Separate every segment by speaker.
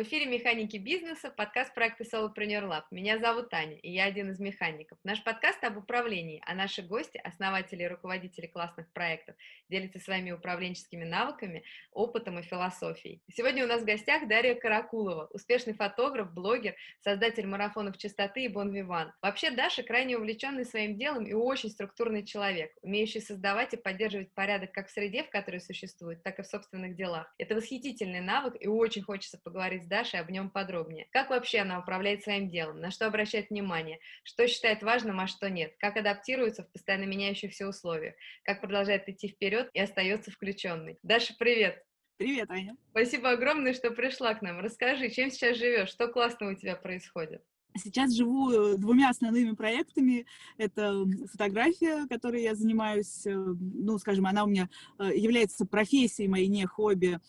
Speaker 1: В эфире «Механики бизнеса», подкаст проекта Solopreneur Lab. Меня зовут Таня, и я один из механиков. Наш подкаст об управлении, а наши гости, основатели и руководители классных проектов, делятся своими управленческими навыками, опытом и философией. Сегодня у нас в гостях Дарья Каракулова, успешный фотограф, блогер, создатель марафонов чистоты и Бон Виван. Вообще Даша крайне увлеченный своим делом и очень структурный человек, умеющий создавать и поддерживать порядок как в среде, в которой существует, так и в собственных делах. Это восхитительный навык, и очень хочется поговорить с Дашей об нем подробнее. Как вообще она управляет своим делом, на что обращает внимание, что считает важным, а что нет, как адаптируется в постоянно меняющихся условиях, как продолжает идти вперед и остается включенной. Даша, привет!
Speaker 2: Привет, Аня.
Speaker 1: Спасибо огромное, что пришла к нам. Расскажи, чем сейчас живешь, что классного у тебя происходит?
Speaker 2: Сейчас живу э, двумя основными проектами. Это фотография, которой я занимаюсь, э, ну, скажем, она у меня э, является профессией моей, не хобби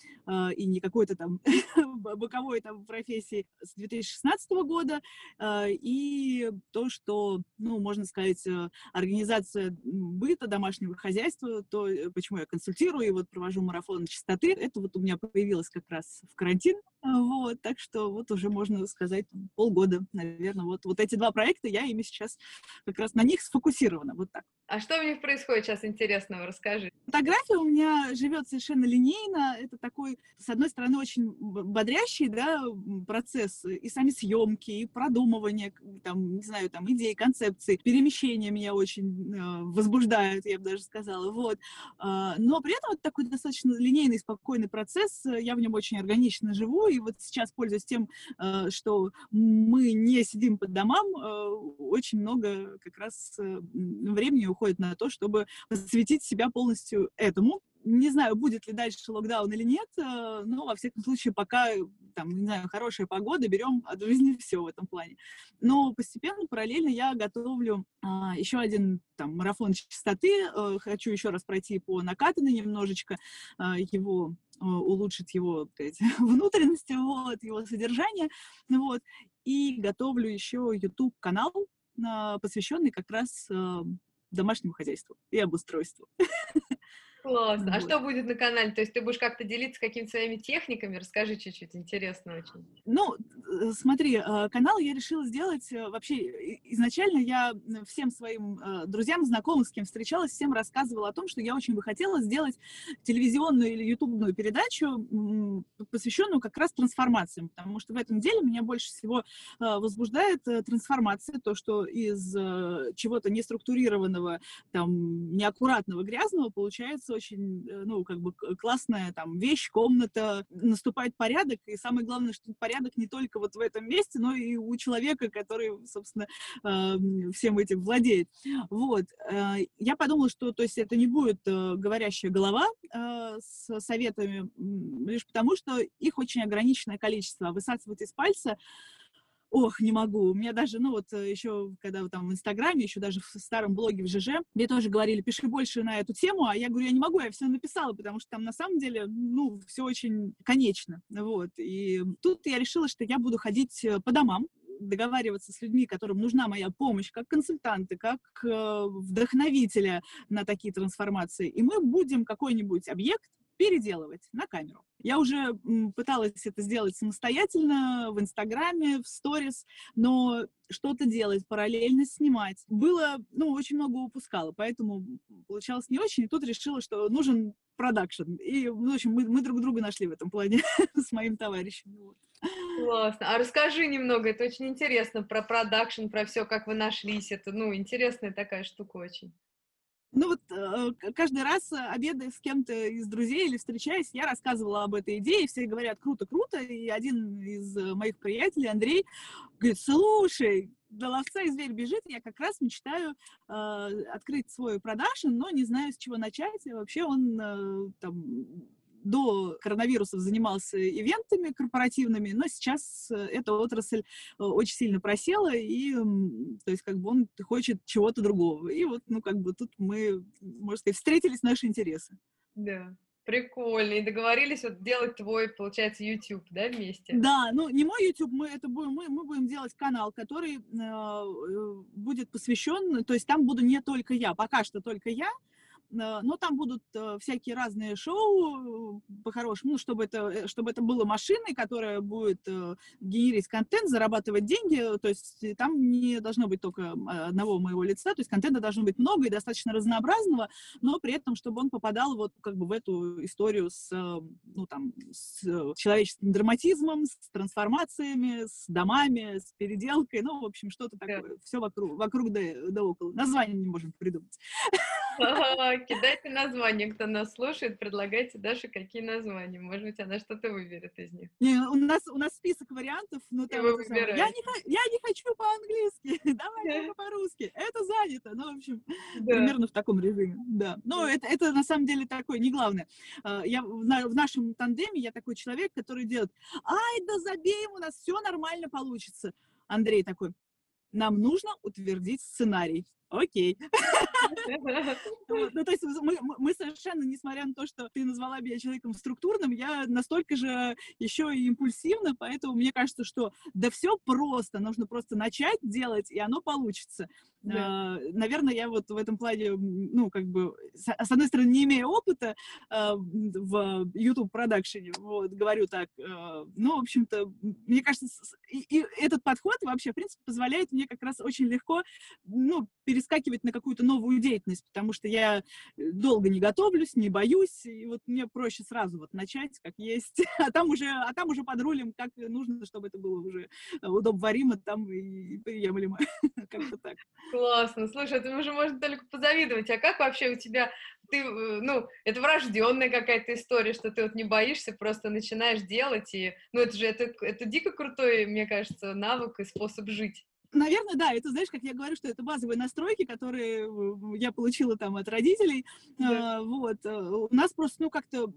Speaker 2: и не какой-то там боковой там профессией с 2016 года. И то, что, ну, можно сказать, организация быта, домашнего хозяйства, то, почему я консультирую и вот провожу марафон чистоты, это вот у меня появилось как раз в карантин. Вот, так что вот уже можно сказать полгода, наверное вот, вот эти два проекта, я ими сейчас как раз на них сфокусирована, вот так.
Speaker 1: А что у них происходит сейчас интересного? Расскажи.
Speaker 2: Фотография у меня живет совершенно линейно. Это такой, с одной стороны, очень бодрящий да, процесс. И сами съемки, и продумывание, там, не знаю, там, идеи, концепции. Перемещения меня очень э, возбуждают, я бы даже сказала. Вот. Э, но при этом это такой достаточно линейный, спокойный процесс. Я в нем очень органично живу. И вот сейчас, пользуясь тем, э, что мы не сидим по домам, э, очень много как раз э, времени уходит на то, чтобы посвятить себя полностью этому. Не знаю, будет ли дальше локдаун или нет, но, во всяком случае, пока, там, не знаю, хорошая погода, берем от жизни все в этом плане. Но постепенно, параллельно я готовлю а, еще один там, марафон чистоты. Хочу еще раз пройти по накатанной немножечко его улучшить его сказать, внутренности, вот, его содержание, вот, и готовлю еще YouTube-канал, посвященный как раз домашнему хозяйству и обустройству.
Speaker 1: Классно. А вот. что будет на канале? То есть ты будешь как-то делиться какими-то своими техниками? Расскажи чуть-чуть, интересно очень.
Speaker 2: Ну, э, смотри, э, канал я решила сделать, э, вообще, изначально я всем своим друзьям, знакомым, с кем встречалась, всем рассказывала о том, что я очень бы хотела сделать телевизионную или ютубную передачу, посвященную как раз трансформациям, потому что в этом деле меня больше всего возбуждает трансформация, то, что из чего-то неструктурированного, там, неаккуратного, грязного получается очень, э, ну, как бы классная там вещь, комната, наступает порядок, и самое главное, что порядок не только вот в этом месте, но и у человека, который, собственно, всем этим владеет. Вот. Э, я подумала, что, то есть, это не будет э, говорящая голова с советами, лишь потому, что их очень ограниченное количество. Высасывать из пальца ох, не могу. У меня даже, ну вот э, еще, когда там в Инстаграме, еще даже в старом блоге в ЖЖ, мне тоже говорили, пиши больше на эту тему, а я говорю, я не могу, я все написала, потому что там на самом деле, ну, все очень конечно, вот. И тут я решила, что я буду ходить э, по домам, договариваться с людьми, которым нужна моя помощь, как консультанты, как э, вдохновителя на такие трансформации. И мы будем какой-нибудь объект переделывать на камеру. Я уже пыталась это сделать самостоятельно в Инстаграме, в сторис, но что-то делать, параллельно снимать. Было, ну, очень много упускала, поэтому получалось не очень. И тут решила, что нужен продакшн. И, в общем, мы, мы друг друга нашли в этом плане с моим товарищем.
Speaker 1: Классно. А расскажи немного, это очень интересно, про продакшн, про все, как вы нашлись. Это, ну, интересная такая штука очень.
Speaker 2: Ну вот э, каждый раз, э, обедая с кем-то из друзей или встречаясь, я рассказывала об этой идее, все говорят круто, круто, и один из э, моих приятелей, Андрей, говорит, слушай, до ловца и зверь бежит, я как раз мечтаю э, открыть свой продакшн, но не знаю, с чего начать. И вообще он э, там до коронавируса занимался ивентами корпоративными, но сейчас э, эта отрасль э, очень сильно просела, и, то есть, как бы он хочет чего-то другого. И вот, ну, как бы тут мы, можно сказать, встретились наши интересы.
Speaker 1: Да. Прикольно. И договорились вот делать твой, получается, YouTube, да, вместе?
Speaker 2: Да, ну не мой YouTube, мы это будем, мы, мы будем делать канал, который э, будет посвящен, то есть там буду не только я, пока что только я, но там будут всякие разные шоу, по-хорошему, ну, чтобы это, чтобы это было машиной, которая будет генерить контент, зарабатывать деньги, то есть там не должно быть только одного моего лица, то есть контента должно быть много и достаточно разнообразного, но при этом, чтобы он попадал вот как бы в эту историю с, ну, там, с человеческим драматизмом, с трансформациями, с домами, с переделкой, ну, в общем, что-то такое. Все вокруг, вокруг да, да около. Название не можем придумать.
Speaker 1: Кидайте названия, кто нас слушает, предлагайте Даше, какие названия. Может быть, она что-то выберет из них.
Speaker 2: Не, у нас у нас список вариантов, но там я, не, я не хочу по-английски, давай по-русски. Это занято. Ну, в общем, да. примерно в таком режиме. Да. Но да. это, это на самом деле такое не главное. А, я в, на, в нашем тандеме я такой человек, который делает, ай, да забей, у нас все нормально получится. Андрей такой, нам нужно утвердить сценарий окей. Ну, то есть мы, совершенно, несмотря на то, что ты назвала меня человеком структурным, я настолько же еще и импульсивна, поэтому мне кажется, что да все просто, нужно просто начать делать, и оно получится. Uh, наверное, я вот в этом плане, ну, как бы, с, одной стороны, не имея опыта uh, в YouTube-продакшене, вот, говорю так, ну, в общем-то, мне кажется, и этот подход вообще, в принципе, позволяет мне как раз очень легко, ну, перестать перескакивать на какую-то новую деятельность, потому что я э, долго не готовлюсь, не боюсь, и вот мне проще сразу вот начать, как есть, а там уже, а там уже под рулем, как нужно, чтобы это было уже э, удобоваримо там и приемлемо, как-то так.
Speaker 1: Классно, слушай, это уже можно только позавидовать, а как вообще у тебя, ты, э, ну, это врожденная какая-то история, что ты вот не боишься, просто начинаешь делать, и, ну, это же, это, это дико крутой, мне кажется, навык и способ жить.
Speaker 2: Наверное, да, это, знаешь, как я говорю, что это базовые настройки, которые я получила там от родителей, да. а, вот, э, у нас просто, ну, как-то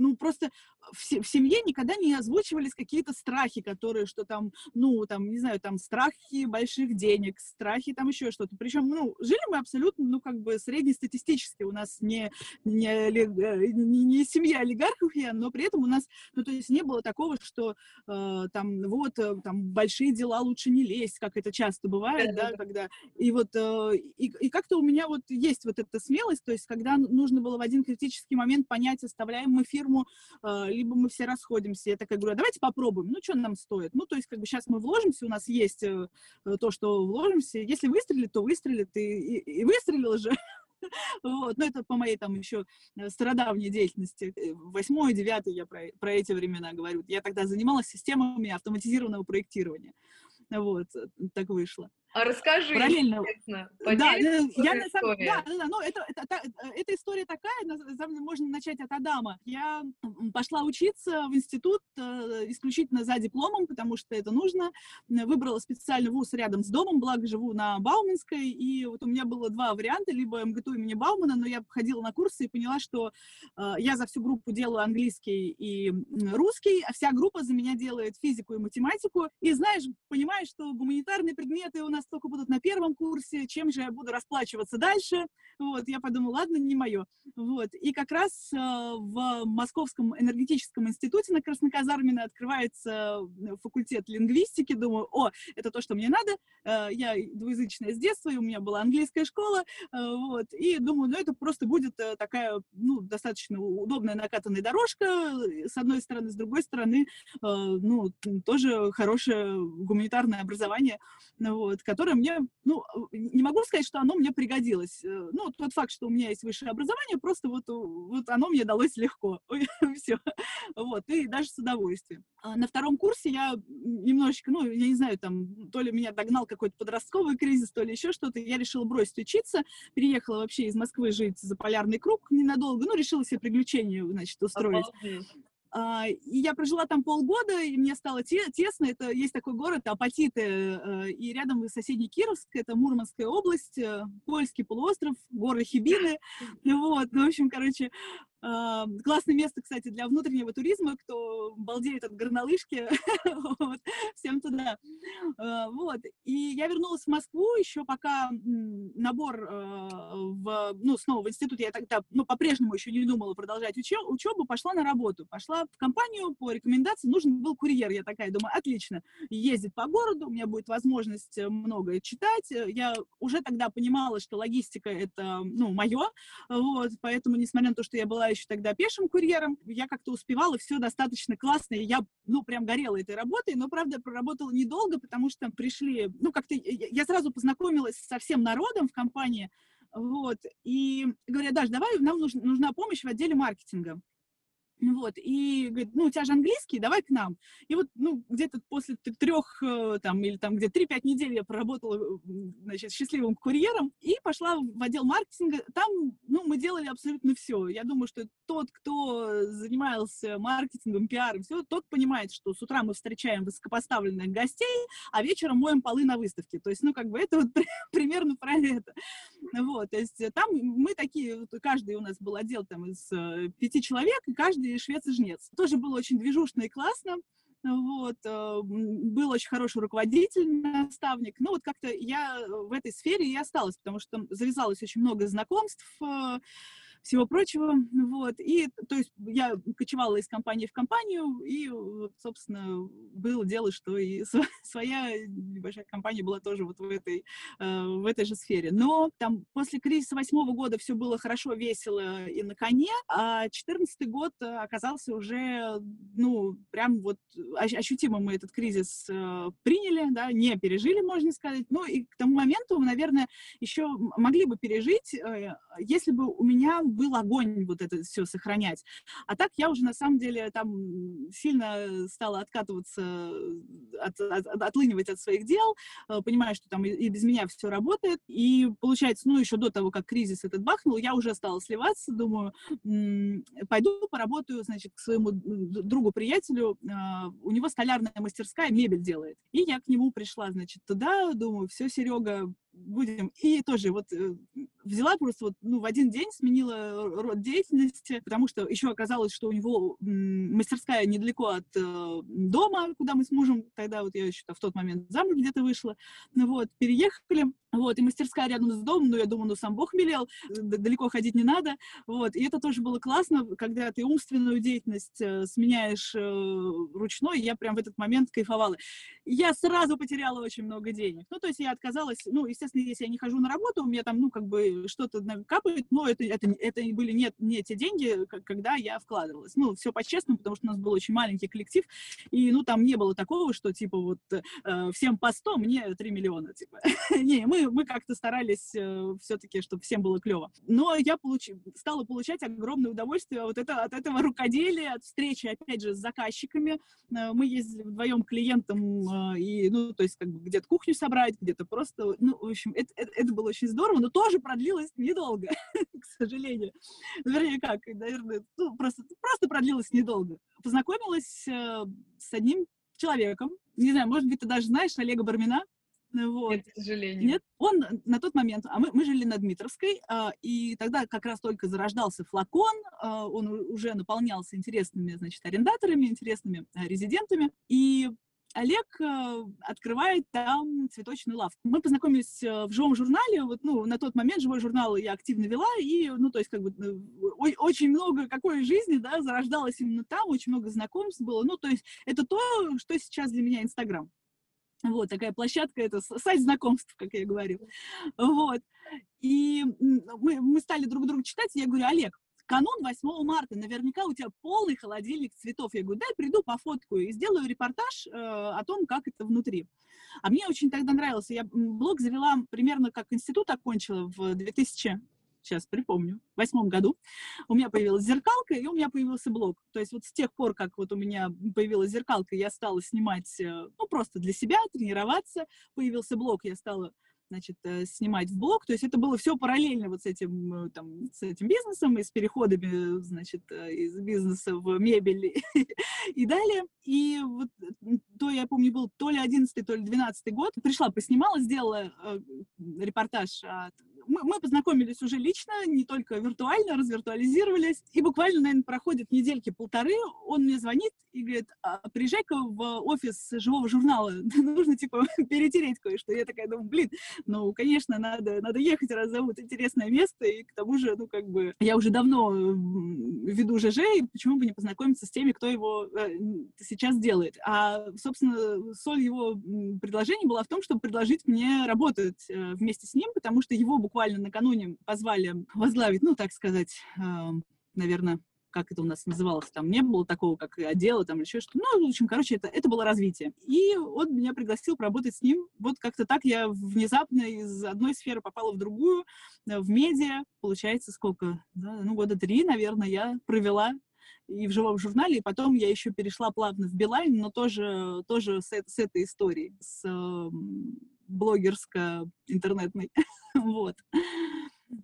Speaker 2: ну, просто в, семье никогда не озвучивались какие-то страхи, которые, что там, ну, там, не знаю, там, страхи больших денег, страхи там еще что-то. Причем, ну, жили мы абсолютно, ну, как бы среднестатистически. У нас не, не, э, не, не семья олигархов, я, но при этом у нас, ну, то есть не было такого, что э, там, вот, э, там, большие дела лучше не лезть, как это часто бывает, да, когда... И вот, э, и, и как-то у меня вот есть вот эта смелость, то есть когда нужно было в один критический момент понять, оставляем мы фирму, э, либо мы все расходимся. Я такая говорю, а давайте попробуем, ну, что нам стоит? Ну, то есть, как бы сейчас мы вложимся, у нас есть э, то, что вложимся. Если выстрелит, то выстрелит, и, и, и выстрелил же. Вот, но это по моей там еще э, стародавней деятельности. Э, восьмой, девятый я про, про эти времена говорю. Я тогда занималась системами автоматизированного проектирования. Вот, так вышло.
Speaker 1: А расскажи,
Speaker 2: Параллельно. Да, я на самом, да, да, да, ну, это, это, это, эта история такая, можно начать от Адама. Я пошла учиться в институт э, исключительно за дипломом, потому что это нужно. Выбрала специальный вуз рядом с домом, благо живу на Бауманской, и вот у меня было два варианта, либо МГТУ имени Баумана, но я ходила на курсы и поняла, что э, я за всю группу делаю английский и русский, а вся группа за меня делает физику и математику. И знаешь, понимаешь, что гуманитарные предметы у нас нас только будут на первом курсе, чем же я буду расплачиваться дальше. Вот, я подумала, ладно, не мое. Вот, и как раз э, в Московском энергетическом институте на Красноказармино открывается э, факультет лингвистики. Думаю, о, это то, что мне надо. Э, я двуязычная с детства, и у меня была английская школа. Вот, и думаю, ну, это просто будет такая, ну, достаточно удобная накатанная дорожка, с одной стороны, с другой стороны, ну, тоже хорошее гуманитарное образование, вот, которое мне, ну, не могу сказать, что оно мне пригодилось. Э, ну, тот факт, что у меня есть высшее образование, просто вот, вот оно мне далось легко. Все. Вот, и даже с удовольствием. А на втором курсе я немножечко, ну, я не знаю, там, то ли меня догнал какой-то подростковый кризис, то ли еще что-то, я решила бросить учиться, переехала вообще из Москвы жить за полярный круг ненадолго, ну, решила себе приключения, значит, устроить. И я прожила там полгода, и мне стало те, тесно. Это есть такой город Апатиты, э, и рядом соседний Кировск, это Мурманская область, э, Польский полуостров, горы Хибины. Вот, ну, в общем, короче, А, классное место, кстати, для внутреннего туризма, кто балдеет от горнолыжки, вот, всем туда. А, вот. И я вернулась в Москву еще пока набор а, в, ну, снова в институт, я тогда, ну, по-прежнему еще не думала продолжать учебу, пошла на работу, пошла в компанию по рекомендации, нужен был курьер, я такая думаю, отлично, ездит по городу, у меня будет возможность многое читать, я уже тогда понимала, что логистика это, ну, мое, вот, поэтому, несмотря на то, что я была еще тогда пешим курьером, я как-то успевала все достаточно классно, и я, ну, прям горела этой работой, но, правда, проработала недолго, потому что пришли, ну, как-то я сразу познакомилась со всем народом в компании, вот, и говорят, Даш, давай, нам нужна, нужна помощь в отделе маркетинга. Вот, и говорит, ну, у тебя же английский, давай к нам. И вот, ну, где-то после трех, э, там, или там где-то три-пять недель я проработала, э, значит, счастливым курьером и пошла в отдел маркетинга. Там, ну, мы делали абсолютно все. Я думаю, что тот, кто занимался маркетингом, пиаром, все, тот понимает, что с утра мы встречаем высокопоставленных гостей, а вечером моем полы на выставке. То есть, ну, как бы это вот примерно про это. Вот, то есть там мы такие, каждый у нас был отдел там из э, пяти человек, и каждый швец и жнец. Тоже было очень движушно и классно. Вот, э, был очень хороший руководитель, наставник. Ну, вот как-то я в этой сфере и осталась, потому что завязалось очень много знакомств, э, всего прочего, вот, и, то есть, я кочевала из компании в компанию, и, собственно, было дело, что и своя небольшая компания была тоже вот в этой, э, в этой же сфере, но там после кризиса восьмого года все было хорошо, весело и на коне, а четырнадцатый год оказался уже, ну, прям вот ощутимо мы этот кризис э, приняли, да, не пережили, можно сказать, ну, и к тому моменту, наверное, еще могли бы пережить, э, если бы у меня был огонь вот это все сохранять. А так я уже на самом деле там сильно стала откатываться, от, от, отлынивать от своих дел, э, понимаю, что там и, и без меня все работает. И получается, ну, еще до того, как кризис этот бахнул, я уже стала сливаться, думаю, пойду поработаю, значит, к своему другу-приятелю, а, у него столярная мастерская, мебель делает. И я к нему пришла, значит, туда, думаю, все, Серега, будем. И тоже вот э, взяла просто вот, ну, в один день сменила род деятельности, потому что еще оказалось, что у него мастерская недалеко от э, дома, куда мы с мужем, тогда вот я еще в тот момент замуж где-то вышла, ну вот, переехали, вот, и мастерская рядом с домом, ну, я думаю, ну, сам Бог велел, далеко ходить не надо, вот, и это тоже было классно, когда ты умственную деятельность э, сменяешь э, ручной, я прям в этот момент кайфовала. Я сразу потеряла очень много денег, ну, то есть я отказалась, ну, естественно, если я не хожу на работу, у меня там, ну, как бы что-то капает, но это, это, это были не, не те деньги, когда я вкладывалась. Ну, все по-честному, потому что у нас был очень маленький коллектив, и, ну, там не было такого, что, типа, вот, э, всем по 100, мне 3 миллиона, типа. не, мы, мы как-то старались э, все-таки, чтобы всем было клево. Но я получ... стала получать огромное удовольствие вот это, от этого рукоделия, от встречи, опять же, с заказчиками. Э, мы ездили вдвоем клиентам, э, и, ну, то есть, как бы, где-то кухню собрать, где-то просто, ну, в общем, это, это, это было очень здорово, но тоже продлилось недолго, к сожалению. Вернее, как, наверное, ну, просто, просто продлилось недолго. Познакомилась э, с одним человеком, не знаю, может быть, ты даже знаешь Олега Бармина,
Speaker 1: вот. Нет, к сожалению.
Speaker 2: Нет, он на тот момент, а мы, мы жили на Дмитровской, а, и тогда как раз только зарождался флакон, а, он уже наполнялся интересными, значит, арендаторами, интересными а, резидентами, и Олег э, открывает там цветочную лавку. Мы познакомились э, в живом журнале, вот, ну, на тот момент живой журнал я активно вела, и, ну, то есть, как бы, э, очень много какой жизни, да, зарождалось именно там, очень много знакомств было, ну, то есть, это то, что сейчас для меня Инстаграм. Вот, такая площадка, это сайт знакомств, как я говорю. Вот. И мы, мы стали друг друга читать, и я говорю, Олег, канун 8 марта, наверняка у тебя полный холодильник цветов. Я говорю, дай приду пофоткаю и сделаю репортаж э, о том, как это внутри. А мне очень тогда нравился. Я блог завела примерно как институт окончила в 2000 сейчас припомню, в восьмом году, у меня появилась зеркалка, и у меня появился блог. То есть вот с тех пор, как вот у меня появилась зеркалка, я стала снимать, э, ну, просто для себя, тренироваться, появился блог, я стала значит, э, снимать в блог. То есть это было все параллельно вот с этим, э, там, с этим бизнесом и с переходами, значит, э, из бизнеса в мебель и далее. И вот то, я помню, был то ли 11 то ли 12 год. Пришла, поснимала, сделала репортаж мы, мы познакомились уже лично, не только виртуально, развиртуализировались. И буквально, наверное, проходит недельки полторы, он мне звонит и говорит, а, приезжай-ка в офис живого журнала, нужно, типа, перетереть кое-что. Я такая думаю, блин, ну, конечно, надо, надо ехать, раз зовут интересное место, и к тому же, ну, как бы, я уже давно веду ЖЖ, и почему бы не познакомиться с теми, кто его э, сейчас делает. А, собственно, соль его предложения была в том, чтобы предложить мне работать э, вместе с ним, потому что его буквально накануне позвали возглавить, ну, так сказать, э, наверное, как это у нас называлось, там не было такого, как отдела, там еще что-то. Ну, в общем, короче, это, это было развитие. И он меня пригласил поработать с ним. Вот как-то так я внезапно из одной сферы попала в другую, в медиа. Получается, сколько? Да, ну, года три, наверное, я провела и в живом журнале, и потом я еще перешла плавно в Билайн, но тоже, тоже с, с этой историей, с э, блогерско-интернетной. вот.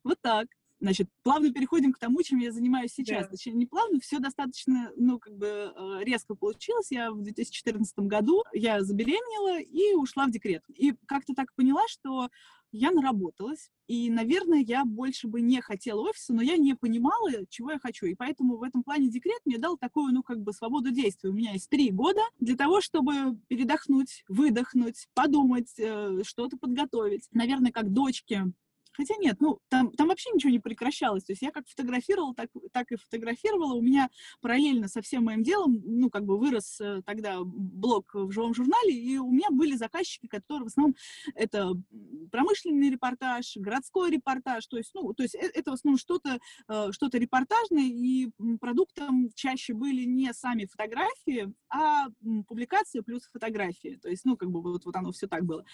Speaker 2: Вот так. Значит, плавно переходим к тому, чем я занимаюсь сейчас. Да. Точнее, не плавно, все достаточно, ну, как бы э, резко получилось. Я в 2014 году, я забеременела и ушла в декрет. И как-то так поняла, что я наработалась, и, наверное, я больше бы не хотела офиса, но я не понимала, чего я хочу. И поэтому в этом плане декрет мне дал такую, ну, как бы свободу действия. У меня есть три года для того, чтобы передохнуть, выдохнуть, подумать, э, что-то подготовить. Наверное, как дочке Хотя нет, ну, там, там вообще ничего не прекращалось. То есть я как фотографировала, так, так и фотографировала. У меня параллельно со всем моим делом, ну, как бы вырос э, тогда блог в живом журнале, и у меня были заказчики, которые в основном это промышленный репортаж, городской репортаж, то есть, ну, то есть э, это в основном что-то э, что репортажное, и продуктом чаще были не сами фотографии, а публикации плюс фотографии. То есть, ну, как бы вот, вот оно все так было.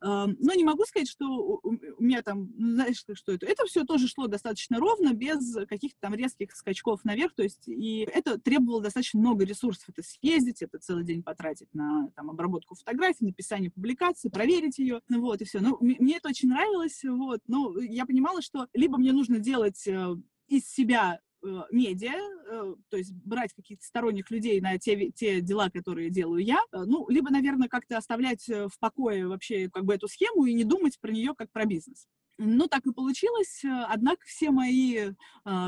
Speaker 2: Но не могу сказать, что у меня там знаешь, что это? Это все тоже шло достаточно ровно, без каких-то там резких скачков наверх, то есть, и это требовало достаточно много ресурсов. Это съездить, это целый день потратить на там, обработку фотографий, написание публикации, проверить ее, ну, вот, и все. Ну, мне это очень нравилось, вот, но я понимала, что либо мне нужно делать э, из себя э, медиа, э, то есть брать каких-то сторонних людей на те, те дела, которые делаю я, ну, либо, наверное, как-то оставлять в покое вообще как бы эту схему и не думать про нее как про бизнес. Ну, так и получилось. Однако все мои э,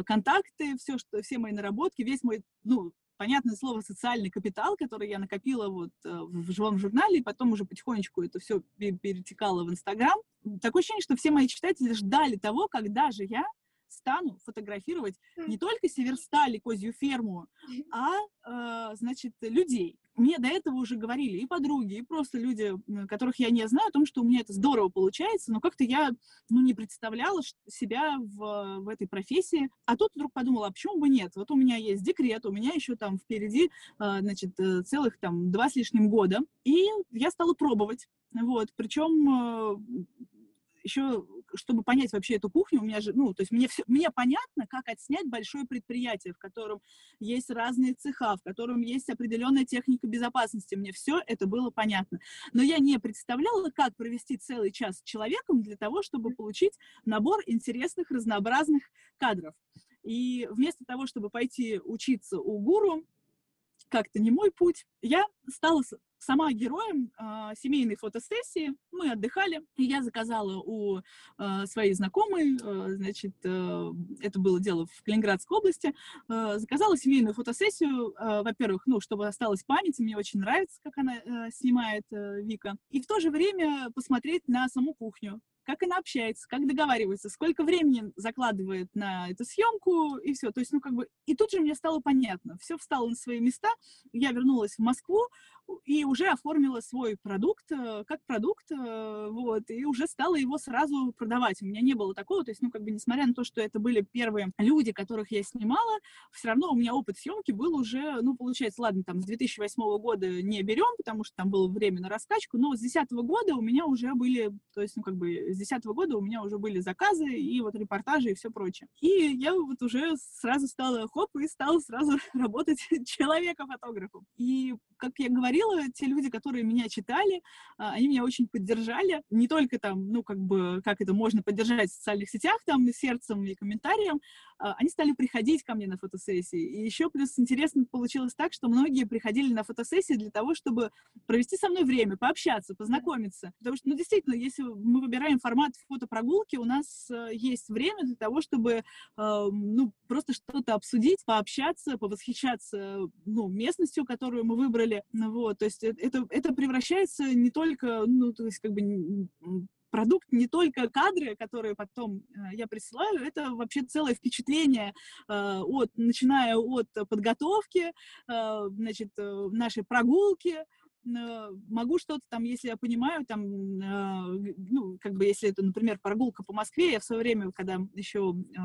Speaker 2: контакты, все, что, все мои наработки, весь мой, ну, понятное слово, социальный капитал, который я накопила вот э, в живом журнале, и потом уже потихонечку это все перетекало в Инстаграм. Такое ощущение, что все мои читатели ждали того, когда же я стану фотографировать не только Северсталь и Козью ферму, а, э, значит, людей. Мне до этого уже говорили и подруги, и просто люди, которых я не знаю, о том, что у меня это здорово получается, но как-то я ну, не представляла себя в, в этой профессии. А тут вдруг подумала, а почему бы нет? Вот у меня есть декрет, у меня еще там впереди, э, значит, э, целых там два с лишним года, и я стала пробовать. Вот, причем еще, чтобы понять вообще эту кухню, у меня же, ну, то есть мне, все, мне понятно, как отснять большое предприятие, в котором есть разные цеха, в котором есть определенная техника безопасности. Мне все это было понятно. Но я не представляла, как провести целый час с человеком для того, чтобы получить набор интересных, разнообразных кадров. И вместо того, чтобы пойти учиться у гуру, как-то не мой путь. Я стала сама героем э, семейной фотосессии. Мы отдыхали, и я заказала у э, своей знакомой, э, значит, э, это было дело в Калининградской области, э, заказала семейную фотосессию, э, во-первых, ну, чтобы осталась память, мне очень нравится, как она э, снимает э, Вика, и в то же время посмотреть на саму кухню, как она общается, как договаривается, сколько времени закладывает на эту съемку и все. То есть, ну, как бы, и тут же мне стало понятно, все встало на свои места, я вернулась в Москву и уже оформила свой продукт э, как продукт, э, вот, и уже стала его сразу продавать. У меня не было такого, то есть, ну, как бы, несмотря на то, что это были первые люди, которых я снимала, все равно у меня опыт съемки был уже, ну, получается, ладно, там, с 2008 года не берем, потому что там было время на раскачку, но с 2010 года у меня уже были, то есть, ну, как бы, с 2010 года у меня уже были заказы и вот репортажи и все прочее. И я вот уже сразу стала хоп и стала сразу работать человека-фотографом. И, как я говорила, говорила, те люди, которые меня читали, а, они меня очень поддержали. Не только там, ну, как бы, как это можно поддержать в социальных сетях, там, сердцем и комментарием, а, они стали приходить ко мне на фотосессии. И еще плюс интересно получилось так, что многие приходили на фотосессии для того, чтобы провести со мной время, пообщаться, познакомиться. Потому что, ну, действительно, если мы выбираем формат фотопрогулки, у нас э, есть время для того, чтобы, э, ну, просто что-то обсудить, пообщаться, повосхищаться, ну, местностью, которую мы выбрали. Ну, вот, то есть это, это превращается не только, ну, то есть как бы продукт не только кадры, которые потом э, я присылаю, это вообще целое впечатление, э, от, начиная от подготовки, э, значит, нашей прогулки, могу что-то там, если я понимаю, там, э, ну, как бы, если это, например, прогулка по Москве, я в свое время, когда еще э,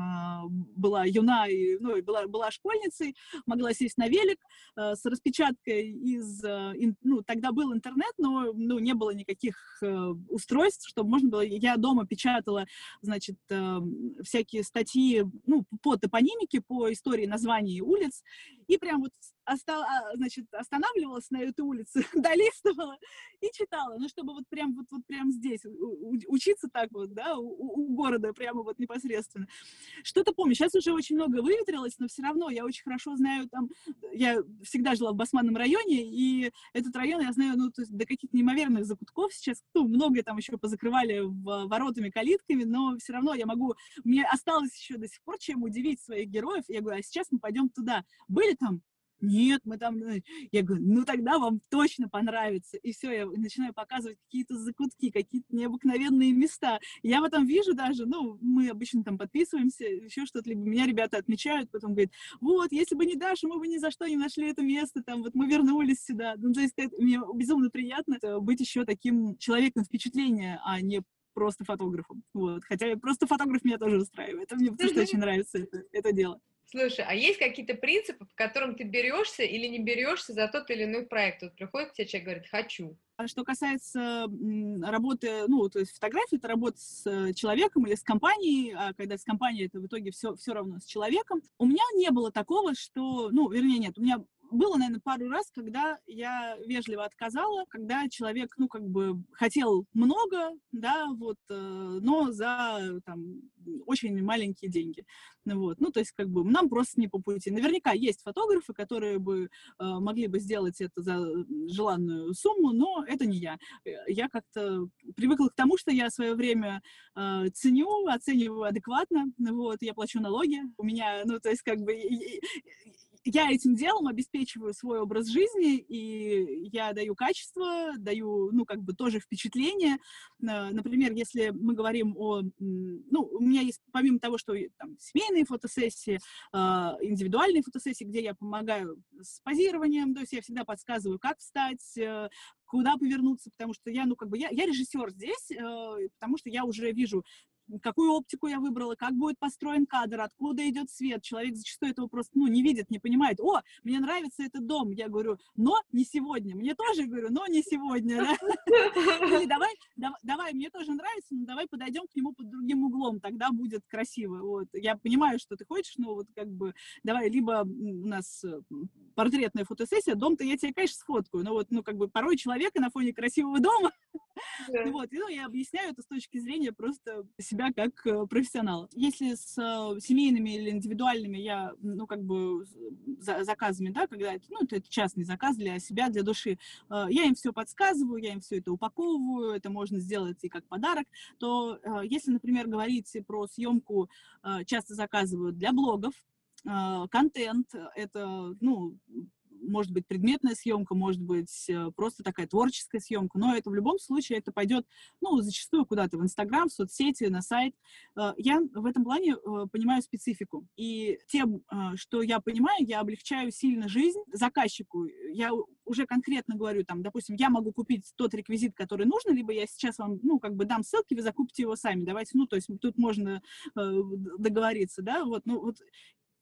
Speaker 2: была юна и, ну, была, была школьницей, могла сесть на велик э, с распечаткой из, э, ну, тогда был интернет, но, ну, не было никаких э, устройств, чтобы можно было, я дома печатала, значит, э, всякие статьи, ну, по топонимике, по истории названий улиц, и прям вот оста, а, значит, останавливалась на этой улице, долистывала и читала, ну, чтобы вот прям, вот, вот прям здесь учиться так вот, да, у, у города прямо вот непосредственно. Что-то помню, сейчас уже очень много выветрилось, но все равно я очень хорошо знаю там, я всегда жила в Басманном районе, и этот район я знаю, ну, то есть до каких-то неимоверных закутков сейчас, ну, многое там еще позакрывали в, воротами, калитками, но все равно я могу, мне осталось еще до сих пор чем удивить своих героев, я говорю, а сейчас мы пойдем туда. Были там нет, мы там... Э, я говорю, ну тогда вам точно понравится. И все, я начинаю показывать какие-то закутки, какие-то необыкновенные места. Я в этом вижу даже, ну, мы обычно там подписываемся, еще что-то, либо меня ребята отмечают, потом говорят, вот, если бы не Даша, мы бы ни за что не нашли это место, там, вот мы вернулись сюда. Ну, то есть это, мне безумно приятно быть еще таким человеком впечатления, а не просто фотографом. Вот. Хотя просто фотограф меня тоже устраивает. Это мне потому что очень нравится это, это дело.
Speaker 1: Слушай, а есть какие-то принципы, по которым ты берешься или не берешься за тот или иной проект? Вот приходит к тебе человек, говорит, хочу.
Speaker 2: А что касается работы, ну, то есть фотографии, это работа с э, человеком или с компанией, а когда с компанией, это в итоге все, все равно с человеком. У меня не было такого, что, ну, вернее, нет, у меня было, наверное, пару раз, когда я вежливо отказала, когда человек, ну, как бы хотел много, да, вот, э, но за, там, очень маленькие деньги. Вот, ну, то есть, как бы, нам просто не по пути. Наверняка есть фотографы, которые бы э, могли бы сделать это за желанную сумму, но это не я. Я как-то привыкла к тому, что я свое время э, ценю, оцениваю адекватно, вот, я плачу налоги, у меня, ну, то есть, как бы, я этим делом обеспечиваю свой образ жизни, и я даю качество, даю, ну, как бы тоже впечатление. Например, если мы говорим о... Ну, у меня есть, помимо того, что там семейные фотосессии, а, индивидуальные фотосессии, где я помогаю с позированием, то есть я всегда подсказываю, как встать, э, куда повернуться, потому что я, ну, как бы, я, я режиссер здесь, э, потому что я уже вижу какую оптику я выбрала, как будет построен кадр, откуда идет свет. Человек зачастую этого просто ну, не видит, не понимает. О, мне нравится этот дом. Я говорю, но не сегодня. Мне тоже говорю, но не сегодня. Или давай, давай, мне тоже нравится, но давай подойдем к нему под другим углом, тогда будет красиво. Вот. Я понимаю, что ты хочешь, но вот как бы давай, либо у нас э, портретная фотосессия, дом-то я тебе, конечно, сфоткаю, но вот, ну, как бы порой человека на фоне красивого дома, вот, и, ну, я объясняю это с точки зрения просто себя как э, профессионала. Если с э, семейными или индивидуальными я, ну, как бы за, заказами, да, когда это, ну, это частный заказ для себя, для души, э, я им все подсказываю, я им все это упаковываю, это можно сделать и как подарок, то если, например, говорить про съемку, часто заказывают для блогов, контент, это, ну, может быть предметная съемка, может быть э, просто такая творческая съемка, но это в любом случае это пойдет, ну, зачастую куда-то в Инстаграм, в соцсети, на сайт. Э, я в этом плане э, понимаю специфику. И тем, что я понимаю, я облегчаю сильно жизнь заказчику. Я уже конкретно говорю, там, допустим, я могу купить тот реквизит, который нужно, либо я сейчас вам, ну, как бы дам ссылки, вы закупите его сами. Давайте, ну, то есть тут можно договориться, да, вот, ну, вот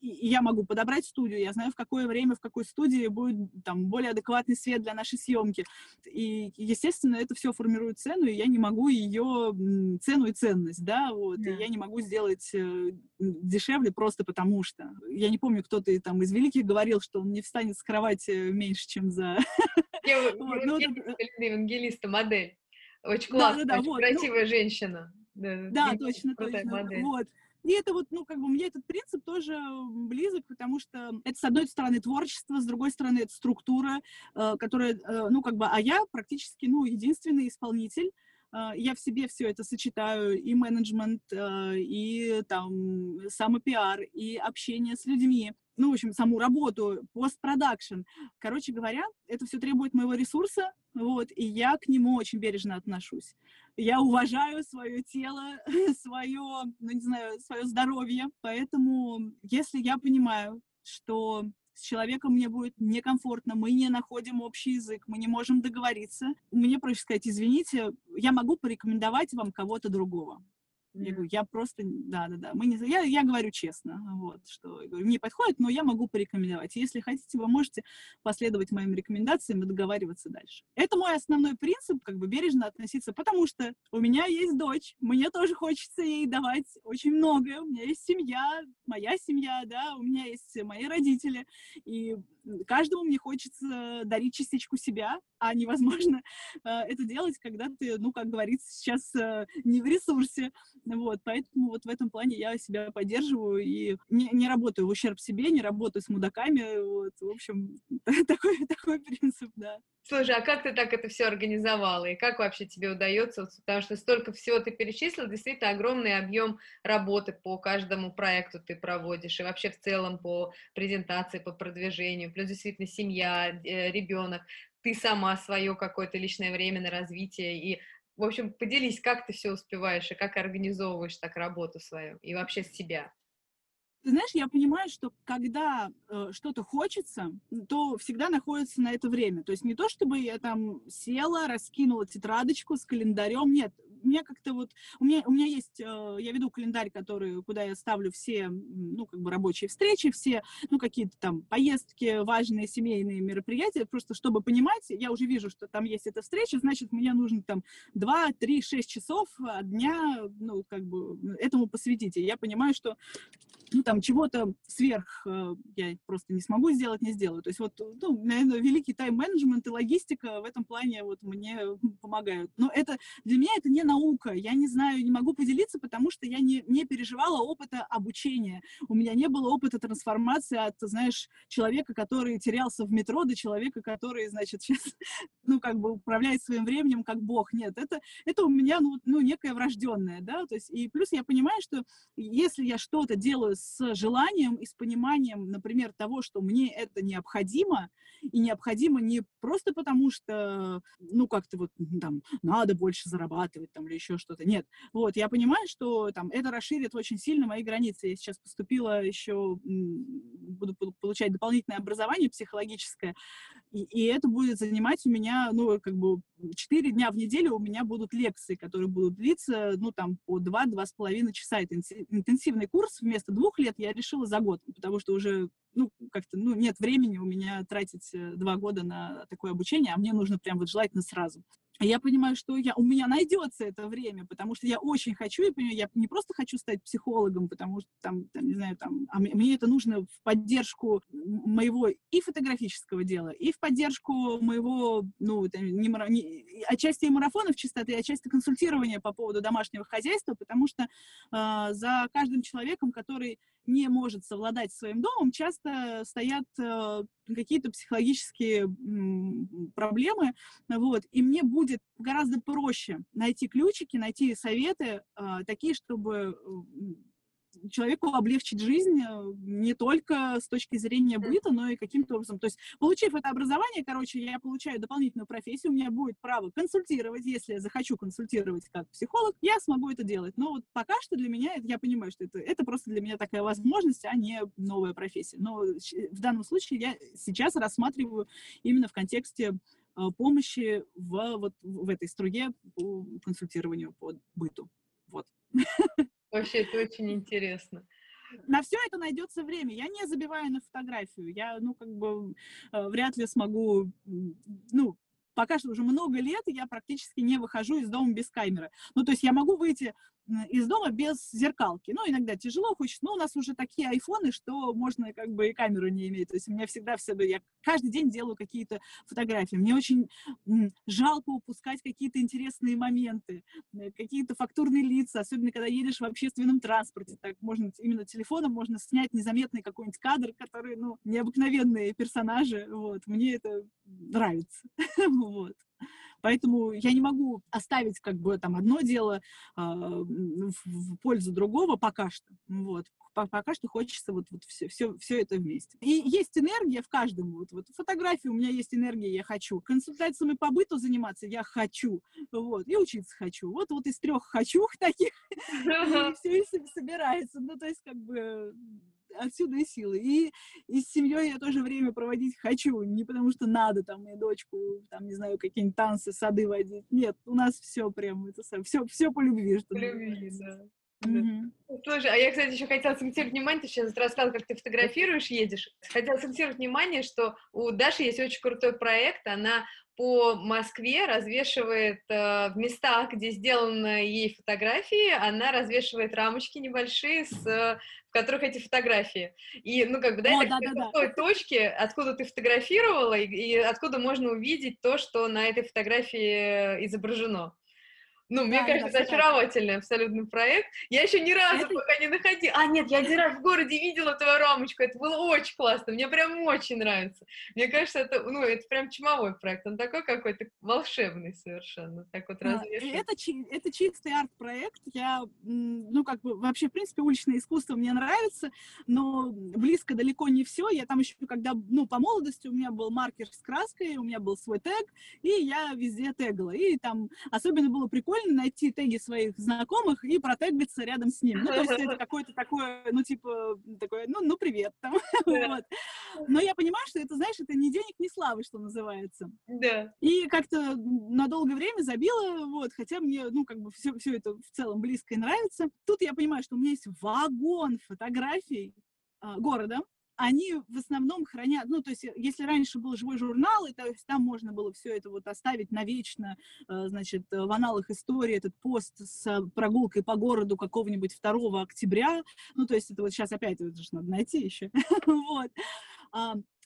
Speaker 2: и я могу подобрать студию, я знаю, в какое время, в какой студии будет там более адекватный свет для нашей съемки. И, естественно, это все формирует цену, и я не могу ее цену и ценность, да, вот, yeah. и я не могу сделать э, дешевле просто потому что. Я не помню, кто-то там из великих говорил, что он не встанет с кровати меньше, чем за
Speaker 1: евангелиста модель. Очень классная, очень вот, красивая ну, женщина.
Speaker 2: Да, да точно, точно. Вот. И это вот, ну, как бы мне этот принцип тоже близок, потому что это, с одной стороны, творчество, с другой стороны, это структура, э, которая, э, ну, как бы, а я практически, ну, единственный исполнитель, э, я в себе все это сочетаю, и менеджмент, и там самопиар, и общение с людьми, ну, в общем, саму работу, постпродакшн. Короче говоря, это все требует моего ресурса, вот, и я к нему очень бережно отношусь. Я уважаю свое тело, свое, ну, не знаю, свое здоровье, поэтому если я понимаю, что с человеком мне будет некомфортно, мы не находим общий язык, мы не можем договориться, мне проще сказать, извините, я могу порекомендовать вам кого-то другого. Я говорю, я просто, да-да-да, мы не, я, я говорю честно, вот, что говорю, мне подходит, но я могу порекомендовать. Если хотите, вы можете последовать моим рекомендациям и договариваться дальше. Это мой основной принцип, как бы бережно относиться, потому что у меня есть дочь, мне тоже хочется ей давать очень многое, у меня есть семья, моя семья, да, у меня есть мои родители, и каждому мне хочется дарить частичку себя, а невозможно э, это делать, когда ты, ну, как говорится, сейчас э, не в ресурсе. Вот, поэтому вот в этом плане я себя поддерживаю и не, не работаю в ущерб себе, не работаю с мудаками. Вот, в общем, такой, такой принцип, да.
Speaker 1: Слушай, а как ты так это все организовала? И как вообще тебе удается? Потому что столько всего ты перечислил, действительно огромный объем работы по каждому проекту ты проводишь, и вообще в целом по презентации, по продвижению, плюс действительно семья, э, ребенок, ты сама свое какое-то личное время на развитие. И, в общем, поделись, как ты все успеваешь и как организовываешь так работу свою и вообще себя.
Speaker 2: Ты знаешь, я понимаю, что когда э, что-то хочется, то всегда находится на это время. То есть не то, чтобы я там села, раскинула тетрадочку с календарем. Нет, у меня как-то вот, у меня, у меня есть, э, я веду календарь, который, куда я ставлю все, ну, как бы рабочие встречи, все, ну, какие-то там поездки, важные семейные мероприятия, просто чтобы понимать, я уже вижу, что там есть эта встреча, значит, мне нужно там 2, 3, 6 часов от дня, ну, как бы этому посвятить. И я понимаю, что, ну, там чего-то сверх э, я просто не смогу сделать, не сделаю. То есть вот, ну, наверное, великий тайм-менеджмент и логистика в этом плане вот мне помогают. Но это, для меня это не на наука. Я не знаю, не могу поделиться, потому что я не, не переживала опыта обучения. У меня не было опыта трансформации от, знаешь, человека, который терялся в метро, до человека, который, значит, сейчас, ну, как бы управляет своим временем как бог. Нет, это, это у меня, ну, ну, некое врожденное, да, то есть, и плюс я понимаю, что если я что-то делаю с желанием и с пониманием, например, того, что мне это необходимо, и необходимо не просто потому, что, ну, как-то вот там надо больше зарабатывать там или еще что-то. Нет. Вот, я понимаю, что там это расширит очень сильно мои границы. Я сейчас поступила еще, буду получать дополнительное образование психологическое, и, и это будет занимать у меня, ну, как бы, четыре дня в неделю у меня будут лекции, которые будут длиться, ну, там, по два-два с половиной часа. Это интенсивный курс. Вместо двух лет я решила за год, потому что уже, ну, как-то, ну, нет времени у меня тратить э, два года на такое обучение, а мне нужно прям вот желательно сразу. Я понимаю, что я, у меня найдется это время, потому что я очень хочу, я понимаю, я не просто хочу стать психологом, потому что там, там не знаю, там, а мне это нужно в поддержку моего и фотографического дела, и в поддержку моего, ну, там, не, не, отчасти и марафонов чистоты, отчасти консультирования по поводу домашнего хозяйства, потому что э, за каждым человеком, который не может совладать своим домом, часто стоят э, какие-то психологические проблемы, вот, и мне будет гораздо проще найти ключики, найти советы э, такие, чтобы человеку облегчить жизнь э, не только с точки зрения быта, но и каким-то образом. То есть, получив это образование, короче, я получаю дополнительную профессию, у меня будет право консультировать, если я захочу консультировать как психолог, я смогу это делать. Но вот пока что для меня, я понимаю, что это, это просто для меня такая возможность, а не новая профессия. Но в данном случае я сейчас рассматриваю именно в контексте э, помощи в, вот, в этой струе по консультированию по быту. Вот.
Speaker 1: Вообще, это очень интересно.
Speaker 2: На все это найдется время. Я не забиваю на фотографию. Я, ну, как бы, э, вряд ли смогу, ну, пока что уже много лет я практически не выхожу из дома без камеры. Ну, то есть я могу выйти из дома без зеркалки. Ну, иногда тяжело, хочется, но у нас уже такие айфоны, что можно как бы и камеру не иметь. То есть у меня всегда все, я каждый день делаю какие-то фотографии. Мне очень жалко упускать какие-то интересные моменты, э, какие-то фактурные лица, особенно когда едешь в общественном транспорте. Так можно именно телефоном можно снять незаметный какой-нибудь кадр, который, ну, необыкновенные персонажи. Вот. Мне это нравится. вот. Поэтому я не могу оставить как бы там одно дело э, в, пользу другого пока что. Вот. Пока что хочется вот, вот все, все, все это вместе. И есть энергия в каждом. Вот, вот фотографии у меня есть энергия, я хочу. Консультациями по быту заниматься я хочу. Вот. И учиться хочу. Вот, вот из трех хочу таких все и собирается. Ну, то есть как бы отсюда и силы. И, и с семьей я тоже время проводить хочу, не потому что надо там мне дочку, там, не знаю, какие-нибудь танцы, сады водить. Нет, у нас все прям, это все, все по любви. Что
Speaker 1: по любви, да. Mm-hmm. Слушай, а я, кстати, еще хотела акцентировать внимание, ты сейчас рассказал, как ты фотографируешь, едешь. Хотела акцентировать внимание, что у Даши есть очень крутой проект, она по Москве развешивает э, в местах, где сделаны ей фотографии, она развешивает рамочки небольшие, с, э, в которых эти фотографии. И, ну, как бы, да, О, это да, да, той да. точки, откуда ты фотографировала, и, и откуда можно увидеть то, что на этой фотографии э, изображено. Ну, да, мне кажется, да, это очаровательный абсолютно проект. Я еще ни разу это... пока не находила. А, нет, я один раз в городе видела твою рамочку. Это было очень классно. Мне прям очень нравится. Мне кажется, это, ну, это прям чумовой проект. Он такой какой-то волшебный совершенно. Так вот развешен.
Speaker 2: Это, это чистый арт-проект. Я, ну, как бы, вообще, в принципе, уличное искусство мне нравится, но близко далеко не все. Я там еще, когда, ну, по молодости у меня был маркер с краской, у меня был свой тег, и я везде тегала. И там особенно было прикольно прикольно найти теги своих знакомых и протегаться рядом с ним. Ну, то есть это какое-то такое, ну, типа, такое, ну, ну, привет, там, вот. Но я понимаю, что это, знаешь, это не денег, не славы, что называется.
Speaker 1: Да.
Speaker 2: И как-то на долгое время забила, вот, хотя мне, ну, как бы все, все это в целом близко и нравится. Тут я понимаю, что у меня есть вагон фотографий а, города, они в основном хранят, ну, то есть, если раньше был живой журнал, и то есть там можно было все это вот оставить навечно, э, значит, в аналах истории этот пост с прогулкой по городу какого-нибудь 2 октября, ну, то есть это вот сейчас опять это же надо найти еще, вот,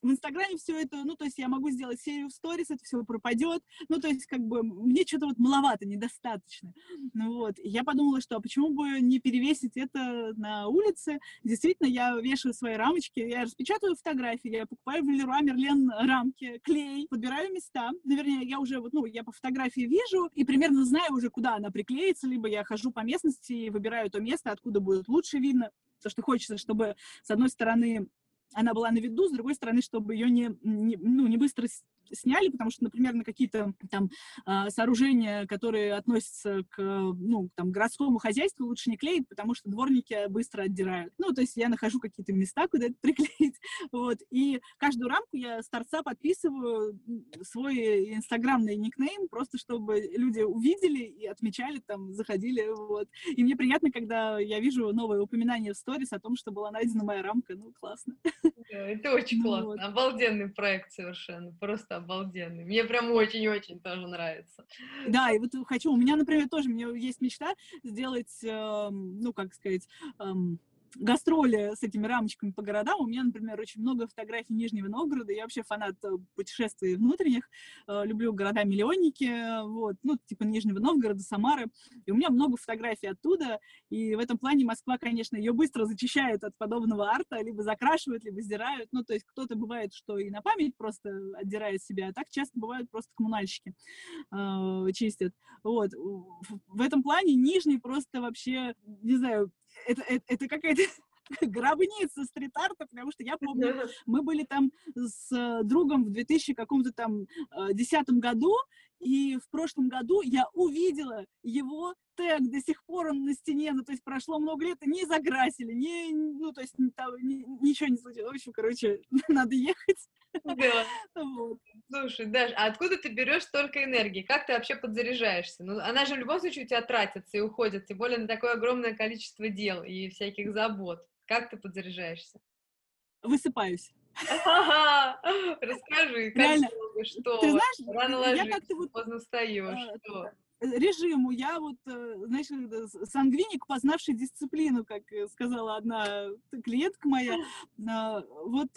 Speaker 2: в Инстаграме все это, ну, то есть я могу сделать серию в сторис, это все пропадет, ну, то есть как бы мне что-то вот маловато, недостаточно. Ну, вот, я подумала, что а почему бы не перевесить это на улице? Действительно, я вешаю свои рамочки, я распечатываю фотографии, я покупаю в Леруа Мерлен рамки, клей, подбираю места, наверное, я уже вот, ну, я по фотографии вижу и примерно знаю уже, куда она приклеится, либо я хожу по местности и выбираю то место, откуда будет лучше видно, потому что хочется, чтобы, с одной стороны, она была на виду, с другой стороны, чтобы ее не, не, ну, не быстро сняли, потому что, например, на какие-то там а, сооружения, которые относятся к, ну, там, городскому хозяйству, лучше не клеить, потому что дворники быстро отдирают. Ну, то есть я нахожу какие-то места, куда это приклеить, вот, и каждую рамку я с торца подписываю свой инстаграмный никнейм, просто чтобы люди увидели и отмечали там, заходили, вот. И мне приятно, когда я вижу новое упоминание в сторис о том, что была найдена моя рамка, ну, классно.
Speaker 1: Это очень классно, вот. обалденный проект совершенно, просто обалденный. Мне прям очень-очень тоже нравится.
Speaker 2: Да, и вот хочу, у меня, например, тоже, у меня есть мечта сделать, э, ну, как сказать, э, гастроли с этими рамочками по городам. У меня, например, очень много фотографий Нижнего Новгорода. Я вообще фанат э, путешествий внутренних. Э, люблю города-миллионники, вот, ну, типа Нижнего Новгорода, Самары. И у меня много фотографий оттуда. И в этом плане Москва, конечно, ее быстро зачищает от подобного арта, либо закрашивают, либо сдирают. Ну, то есть кто-то бывает, что и на память просто отдирает себя, а так часто бывают просто коммунальщики э, чистят. Вот. В этом плане Нижний просто вообще, не знаю, это, это, это какая-то гробница стрит-арта, потому что я помню, мы были там с э, другом в 2000 каком-то там э, десятом году, и в прошлом году я увидела его тег, до сих пор он на стене, ну, то есть прошло много лет, и не закрасили, не, ну, то есть там, не, ничего не случилось. В общем, короче, надо ехать.
Speaker 1: Да. Вот. Слушай, Даш, а откуда ты берешь столько энергии? Как ты вообще подзаряжаешься? Ну, она же в любом случае у тебя тратится и уходит, тем более на такое огромное количество дел и всяких забот. Как ты подзаряжаешься?
Speaker 2: Высыпаюсь.
Speaker 1: Расскажи, как Реально.
Speaker 2: долго, что? Ты знаешь,
Speaker 1: рано ложишься, вот, поздно встаешь,
Speaker 2: а,
Speaker 1: что?
Speaker 2: режиму. Я вот, знаешь, сангвиник, познавший дисциплину, как сказала одна клиентка моя. Вот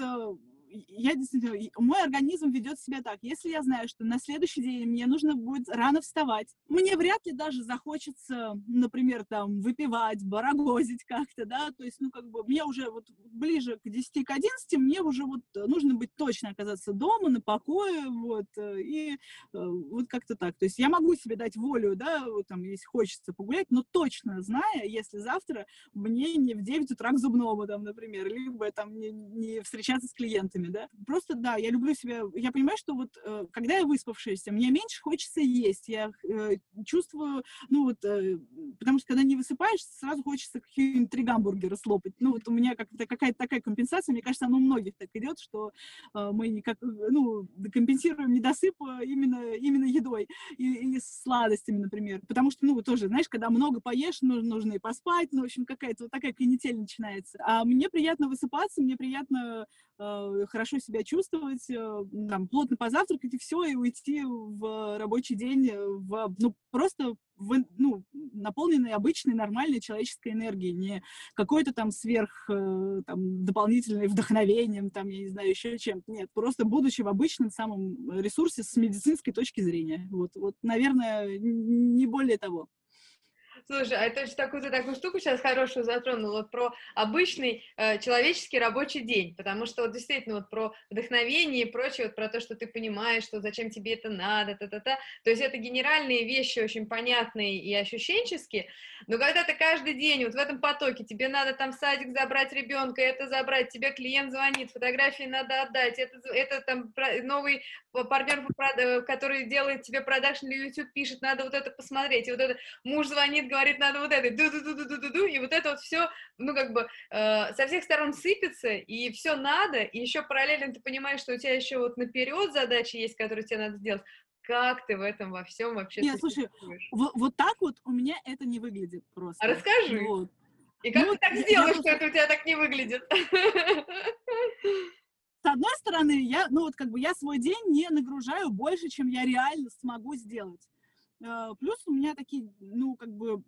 Speaker 2: я действительно, мой организм ведет себя так. Если я знаю, что на следующий день мне нужно будет рано вставать, мне вряд ли даже захочется, например, там, выпивать, барагозить как-то, да, то есть, ну, как бы, мне уже вот ближе к 10, к 11, мне уже вот нужно быть точно оказаться дома, на покое, вот, э, и э, вот как-то так. То есть я могу себе дать волю, да, вот, там, если хочется погулять, но точно зная, если завтра мне не в 9 утра к зубному, там, например, либо там не, не встречаться с клиентами, продуктами, да. Просто, да, я люблю себя, я понимаю, что вот, э, когда я выспавшаяся, мне меньше хочется есть, я э, чувствую, ну вот, э, потому что когда не высыпаешься, сразу хочется какие-нибудь три гамбургера слопать. Ну вот у меня как-то какая-то такая компенсация, мне кажется, она у многих так идет, что мы никак, ну, компенсируем недосып именно, именно едой или сладостями, например. Потому что, ну, тоже, знаешь, когда много поешь, нужно, нужно и поспать, ну, в общем, какая-то вот такая канитель начинается. А мне приятно высыпаться, мне приятно хорошо себя чувствовать, э, там, плотно позавтракать и все, и уйти в рабочий день э, в, ну, просто в, ну, наполненной обычной, нормальной человеческой энергией, не какой-то там сверх, там, дополнительным вдохновением, там, я не знаю, еще чем-то. Нет, просто будучи в обычном самом ресурсе с медицинской точки зрения. Вот, вот наверное, не более того.
Speaker 1: Слушай, а это же такую, такую штуку сейчас хорошую затронул, вот про обычный э, человеческий рабочий день, потому что вот действительно вот про вдохновение и прочее, вот про то, что ты понимаешь, что зачем тебе это надо, та-та-та, то есть это генеральные вещи очень понятные и ощущенческие, но когда ты каждый день вот в этом потоке, тебе надо там в садик забрать ребенка, это забрать, тебе клиент звонит, фотографии надо отдать, это, это там новый партнер, э, который делает тебе продакшн для YouTube, пишет, надо вот это посмотреть, и вот это муж звонит, говорит, надо вот это, ду-ду-ду-ду-ду-ду, и вот это вот все, ну, как бы, э, со всех сторон сыпется, и все надо, и еще параллельно ты понимаешь, что у тебя еще вот наперед задачи есть, которые тебе надо сделать, как ты в этом во всем вообще
Speaker 2: Нет, слушай, вот, вот так вот у меня это не выглядит просто.
Speaker 1: А расскажи. Вот. И как ну, ты так сделаешь, что это у тебя так не выглядит?
Speaker 2: С одной стороны, я, ну вот как бы я свой день не нагружаю больше, чем я реально смогу сделать. А, плюс у меня такие, ну, как бы,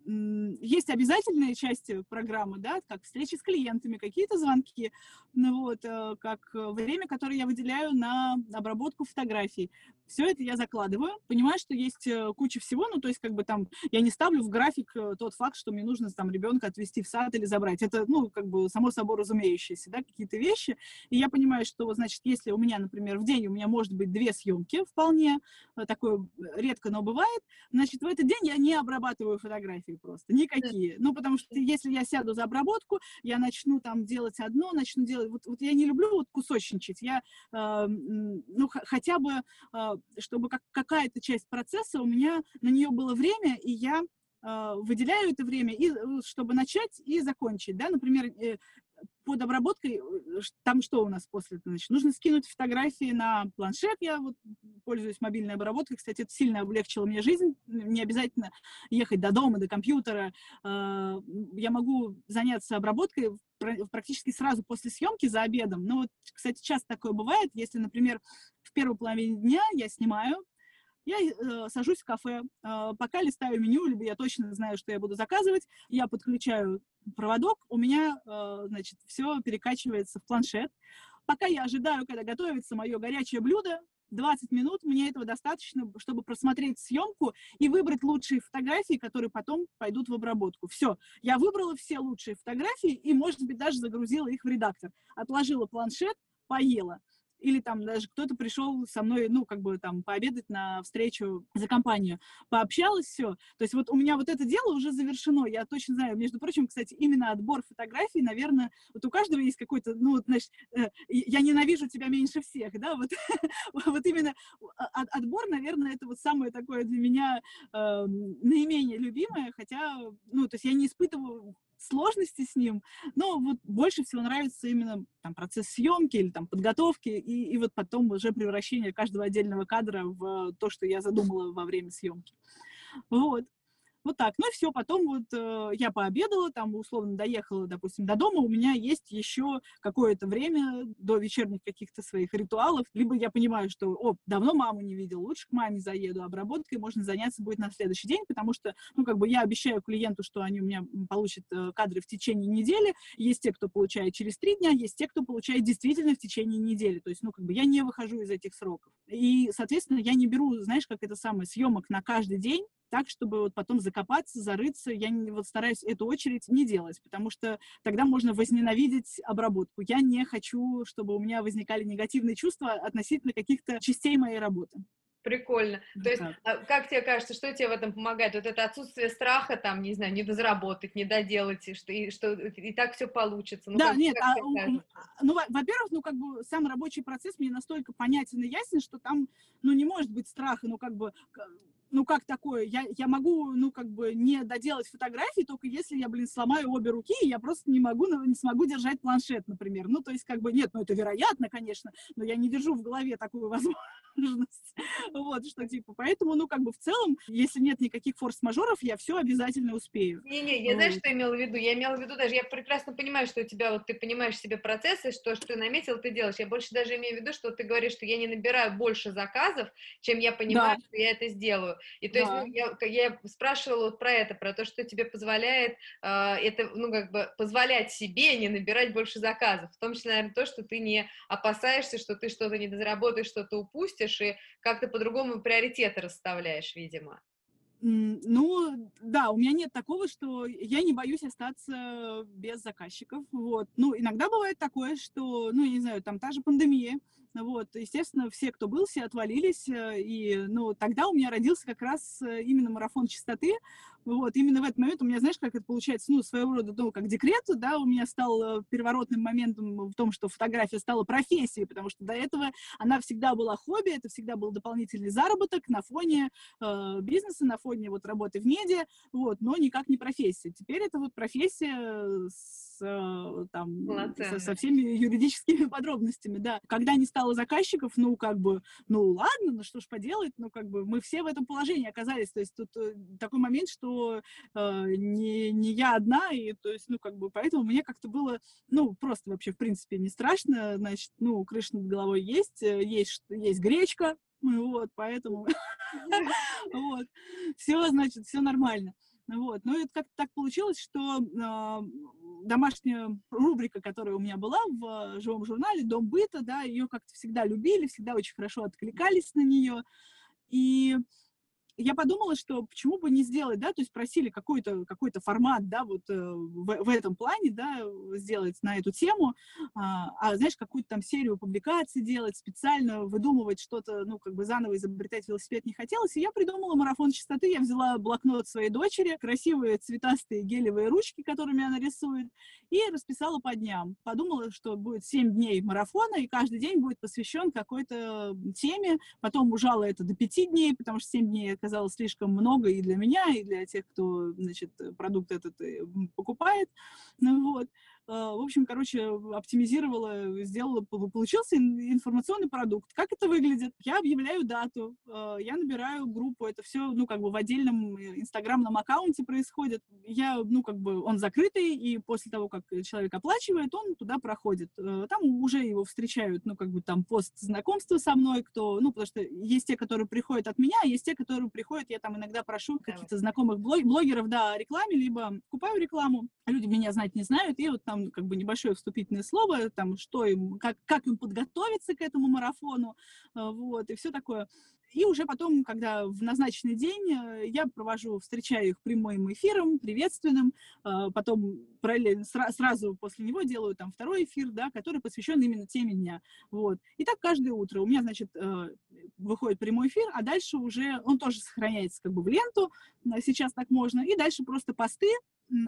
Speaker 2: есть обязательные части программы, да, как встречи с клиентами, какие-то звонки, ну, вот, э, как время, которое я выделяю на обработку фотографий. Все это я закладываю, понимаю, что есть э, куча всего, ну, то есть, как бы там, я не ставлю в график э, тот факт, что мне нужно там ребенка отвезти в сад или забрать. Это, ну, как бы само собой разумеющееся, да, какие-то вещи. И я понимаю, что, значит, если у меня, например, в день у меня может быть две съемки вполне, такое редко, но бывает, значит, в этот день я не обрабатываю фотографии просто, никакие. Ну, потому что если я сяду за обработку, я начну там делать одно, начну делать... Вот, вот я не люблю вот кусочничать. Я, э, ну, хотя бы, э, чтобы как, какая-то часть процесса у меня на нее было время, и я э, выделяю это время, и, э, чтобы начать и закончить, да, например, э, под обработкой, э, там что у нас после? Значит, нужно скинуть фотографии на планшет, я вот пользуюсь мобильной обработкой, кстати, это сильно облегчило мне жизнь, не обязательно ехать до дома, до компьютера, а, я могу заняться обработкой практически сразу после съемки за обедом, ну вот, кстати, часто такое бывает, если, например, первой половине дня я снимаю, я э, сажусь в кафе, э, пока листаю меню, либо я точно знаю, что я буду заказывать, я подключаю проводок, у меня, э, значит, все перекачивается в планшет. Пока я ожидаю, когда готовится мое горячее блюдо, 20 минут, мне этого достаточно, чтобы просмотреть съемку и выбрать лучшие фотографии, которые потом пойдут в обработку. Все, я выбрала все лучшие фотографии и, может быть, даже загрузила их в редактор. Отложила планшет, поела или там даже кто-то пришел со мной, ну, как бы там пообедать на встречу за компанию, пообщалась, все. То есть вот у меня вот это дело уже завершено, я точно знаю. Между прочим, кстати, именно отбор фотографий, наверное, вот у каждого есть какой-то, ну, вот, значит, э, я ненавижу тебя меньше всех, да, вот, вот именно отбор, наверное, это вот самое такое для меня э, наименее любимое, хотя, ну, то есть я не испытываю сложности с ним, но вот больше всего нравится именно там, процесс съемки или там подготовки, и, и вот потом уже превращение каждого отдельного кадра в то, что я задумала во время съемки. Вот. Вот так. Ну, все, потом вот э, я пообедала, там, условно, доехала, допустим, до дома, у меня есть еще какое-то время до вечерних каких-то своих ритуалов, либо я понимаю, что, о, давно маму не видел, лучше к маме заеду, обработкой можно заняться будет на следующий день, потому что, ну, как бы я обещаю клиенту, что они у меня получат э, кадры в течение недели, есть те, кто получает через три дня, есть те, кто получает действительно в течение недели, то есть, ну, как бы я не выхожу из этих сроков. И, соответственно, я не беру, знаешь, как это самое, съемок на каждый день, так, чтобы вот потом закопаться, зарыться. Я не, вот стараюсь эту очередь не делать, потому что тогда можно возненавидеть обработку. Я не хочу, чтобы у меня возникали негативные чувства относительно каких-то частей моей работы.
Speaker 1: Прикольно. То есть, как. как тебе кажется, что тебе в этом помогает? Вот это отсутствие страха, там, не знаю, не дозаработать, не доделать, и что, и, что и так все получится.
Speaker 2: Ну, да, как, нет, как а, ну, во-первых, ну, как бы сам рабочий процесс мне настолько понятен и ясен, что там, ну, не может быть страха, ну, как бы ну как такое, я, я могу, ну как бы не доделать фотографии, только если я, блин, сломаю обе руки, и я просто не могу, ну, не смогу держать планшет, например. Ну то есть как бы нет, ну это вероятно, конечно, но я не держу в голове такую возможность. Вот, что типа, поэтому, ну как бы в целом, если нет никаких форс-мажоров, я все обязательно успею.
Speaker 1: Не-не, я знаю, что имела в виду. Я имела в виду даже, я прекрасно понимаю, что у тебя, вот ты понимаешь себе процессы, что, что ты наметил, ты делаешь. Я больше даже имею в виду, что ты говоришь, что я не набираю больше заказов, чем я понимаю, да. что я это сделаю. И то да. есть ну, я, я спрашивала вот про это, про то, что тебе позволяет э, это, ну, как бы позволять себе не набирать больше заказов, в том числе, наверное, то, что ты не опасаешься, что ты что-то не дозаработаешь, что-то упустишь, и как-то по-другому приоритеты расставляешь, видимо.
Speaker 2: Ну, да, у меня нет такого, что я не боюсь остаться без заказчиков, вот. Ну, иногда бывает такое, что, ну, я не знаю, там та же пандемия, вот, естественно, все, кто был, все отвалились, э, и, ну, тогда у меня родился как раз э, именно марафон чистоты, вот, именно в этот момент у меня, знаешь, как это получается, ну, своего рода, ну, как декрет, да, у меня стал э, переворотным моментом в том, что фотография стала профессией, потому что до этого она всегда была хобби, это всегда был дополнительный заработок на фоне э, бизнеса, на фоне вот работы в медиа, вот, но никак не профессия. Теперь это вот профессия с Э, там, со, со всеми юридическими подробностями, да. Когда не стало заказчиков, ну, как бы, ну, ладно, ну, что ж поделать, ну, как бы, мы все в этом положении оказались, то есть тут э, такой момент, что э, не, не я одна, и, то есть, ну, как бы, поэтому мне как-то было, ну, просто вообще, в принципе, не страшно, значит, ну, крыша над головой есть, э, есть, есть гречка, вот, поэтому, вот, все, значит, все нормально. Вот. Ну, это как-то так получилось, что э, домашняя рубрика, которая у меня была в живом журнале «Дом быта», да, ее как-то всегда любили, всегда очень хорошо откликались на нее. И я подумала, что почему бы не сделать, да, то есть просили какой-то какой формат, да, вот э, в, в этом плане, да, сделать на эту тему, а, а знаешь, какую-то там серию публикаций делать, специально выдумывать что-то, ну, как бы заново изобретать велосипед не хотелось, и я придумала марафон чистоты, я взяла блокнот своей дочери, красивые цветастые гелевые ручки, которыми она рисует, и расписала по дням. Подумала, что будет 7 дней марафона, и каждый день будет посвящен какой-то теме, потом ужала это до 5 дней, потому что 7 дней оказалось слишком много и для меня, и для тех, кто, значит, продукт этот э, покупает. Ну вот. А, в общем, короче, оптимизировала, сделала, получился информационный продукт. Как это выглядит? Я объявляю дату, а, я набираю группу, это все, ну, как бы в отдельном э, инстаграмном аккаунте происходит. Я, ну, как бы он закрытый, и после того, как человек оплачивает, он туда проходит. Э, там уже его встречают, ну, как бы там пост знакомства со мной, кто, ну, потому что есть те, которые приходят от меня, а есть те, которые приходят, я там иногда прошу каких-то знакомых блогеров, да, о рекламе, либо купаю рекламу, люди меня знать не знают, и вот там там как бы небольшое вступительное слово, там, что им, как, как им подготовиться к этому марафону, э, вот, и все такое. И уже потом, когда в назначенный день, э, я провожу, встречаю их прямым эфиром, приветственным, э, потом параллельно, сразу после него делаю там второй эфир, да, который посвящен именно теме дня, вот. И так каждое утро у меня, значит, выходит прямой эфир, а дальше уже он тоже сохраняется как бы в ленту, сейчас так можно, и дальше просто посты,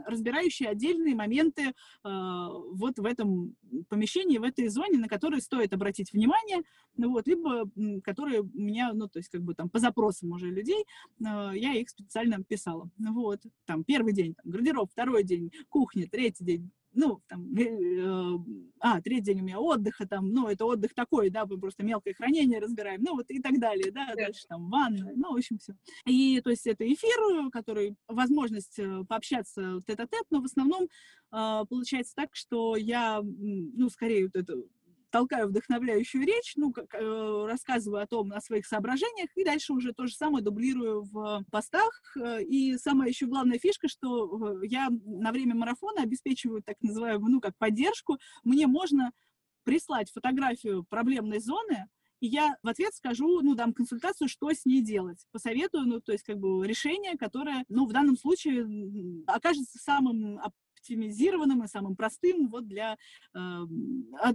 Speaker 2: разбирающие отдельные моменты э, вот в этом помещении, в этой зоне, на которые стоит обратить внимание, ну, вот, либо которые у меня, ну, то есть как бы там по запросам уже людей, э, я их специально писала. Вот, там первый день там, гардероб, второй день кухня, третий день ну, там, э, а, третий день у меня отдыха, там, ну, это отдых такой, да, мы просто мелкое хранение разбираем, ну, вот и так далее, да, дальше там ванна, ну, в общем, все. И, то есть, это эфир, который, возможность э, пообщаться тет-а-тет, но в основном э, получается так, что я, ну, скорее вот это толкаю вдохновляющую речь, ну, как, э, рассказываю о том, о своих соображениях, и дальше уже то же самое дублирую в постах. Э, и самая еще главная фишка, что э, я на время марафона обеспечиваю так называемую, ну, как поддержку. Мне можно прислать фотографию проблемной зоны, и я в ответ скажу, ну, дам консультацию, что с ней делать. Посоветую, ну, то есть, как бы, решение, которое, ну, в данном случае окажется самым оптимизированным и самым простым вот для, э,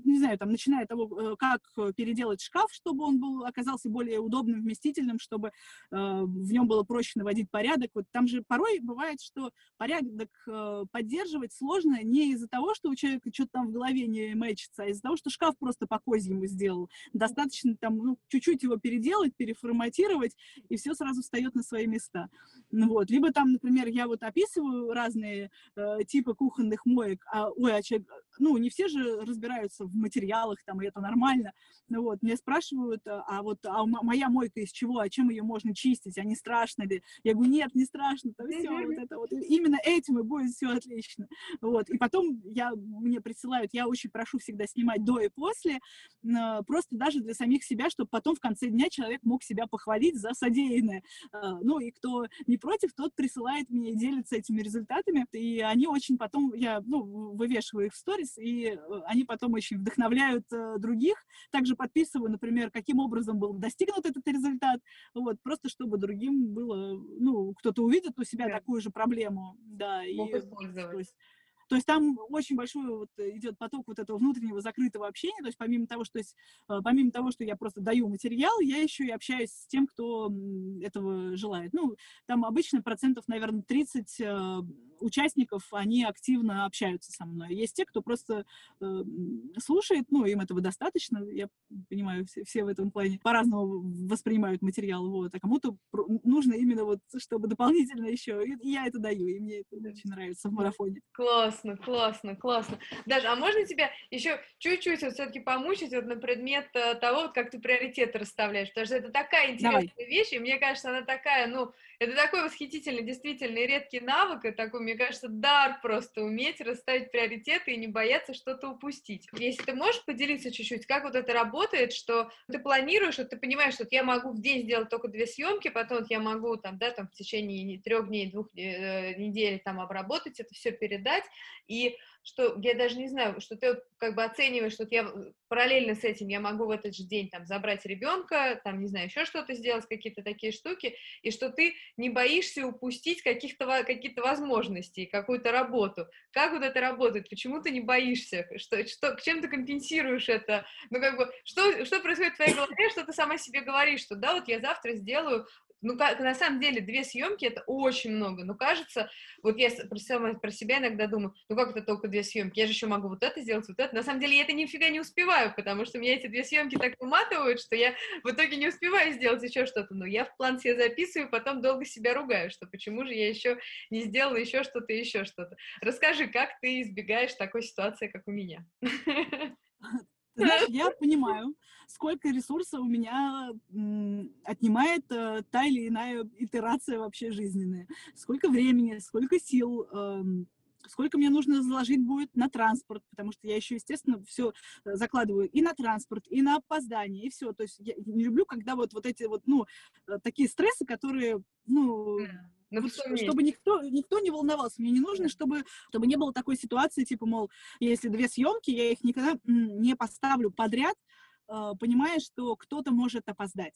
Speaker 2: не знаю, там, начиная от того, э, как переделать шкаф, чтобы он был, оказался более удобным, вместительным, чтобы э, в нем было проще наводить порядок. Вот там же порой бывает, что порядок э, поддерживать сложно не из-за того, что у человека что-то там в голове не мэчится, а из-за того, что шкаф просто по козьему сделал. Достаточно там, ну, чуть-чуть его переделать, переформатировать, и все сразу встает на свои места. Ну, вот. Либо там, например, я вот описываю разные э, типы кухонных моек, а, ой, а человек, ну, не все же разбираются в материалах, там, и это нормально, ну, вот, мне спрашивают, а, а вот, а моя мойка из чего, а чем ее можно чистить, а не страшно ли? Я говорю, нет, не страшно, там все, вот это вот, именно этим и будет все отлично, вот, и потом я, мне присылают, я очень прошу всегда снимать до и после, просто даже для самих себя, чтобы потом в конце дня человек мог себя похвалить за содеянное, а, ну, и кто не против, тот присылает мне и делится этими результатами, и они очень потом я, ну, вывешиваю их в сторис, и э, они потом очень вдохновляют э, других. Также подписываю, например, каким образом был достигнут этот результат, вот, просто чтобы другим было, ну, кто-то увидит у себя да. такую же проблему, да,
Speaker 1: и, то есть,
Speaker 2: то есть там очень большой вот идет поток вот этого внутреннего закрытого общения, то есть помимо того, что, есть, э, помимо того, что я просто даю материал, я еще и общаюсь с тем, кто этого желает. Ну, там обычно процентов, наверное, 30 э, участников, они активно общаются со мной. Есть те, кто просто э, слушает, ну, им этого достаточно, я понимаю, все, все в этом плане по-разному воспринимают материал, вот, а кому-то нужно именно вот, чтобы дополнительно еще, и я это даю, и мне это очень нравится в марафоне.
Speaker 1: Класс! Классно, классно, классно. Даже, а можно тебя еще чуть-чуть вот все-таки помучить вот на предмет э, того, вот как ты приоритеты расставляешь, потому что это такая интересная Давай. вещь, и мне кажется, она такая, ну, это такой восхитительный, действительно, редкий навык, и такой, мне кажется, дар просто уметь расставить приоритеты и не бояться что-то упустить. Если ты можешь поделиться чуть-чуть, как вот это работает, что ты планируешь, что ты понимаешь, что вот я могу в день сделать только две съемки, потом вот я могу там, да, там в течение трех дней, двух э, недель там обработать это все, передать, и что я даже не знаю, что ты как бы оцениваешь, что я параллельно с этим я могу в этот же день там забрать ребенка, там, не знаю, еще что-то сделать, какие-то такие штуки, и что ты не боишься упустить каких-то какие-то возможности, какую-то работу. Как вот это работает? Почему ты не боишься? Что, что, чем ты компенсируешь это? Ну, как бы, что, что происходит в твоей голове, что ты сама себе говоришь, что да, вот я завтра сделаю ну, как, на самом деле, две съемки это очень много. Но кажется, вот я про, сама, про себя иногда думаю, ну как это только две съемки? Я же еще могу вот это сделать, вот это. На самом деле я это нифига не успеваю, потому что меня эти две съемки так уматывают, что я в итоге не успеваю сделать еще что-то. Но я в план себе записываю, потом долго себя ругаю, что почему же я еще не сделала еще что-то, еще что-то. Расскажи, как ты избегаешь такой ситуации, как у меня?
Speaker 2: знаешь, я понимаю, сколько ресурсов у меня отнимает э, та или иная итерация вообще жизненная. Сколько времени, сколько сил, э, сколько мне нужно заложить будет на транспорт, потому что я еще, естественно, все э, закладываю и на транспорт, и на опоздание, и все. То есть я не люблю, когда вот, вот эти вот, ну, э, такие стрессы, которые, ну, ну, вот, чтобы никто, никто не волновался. Мне не нужно, чтобы, чтобы не было такой ситуации, типа, мол, если две съемки, я их никогда не поставлю подряд, а, понимая, что кто-то может опоздать.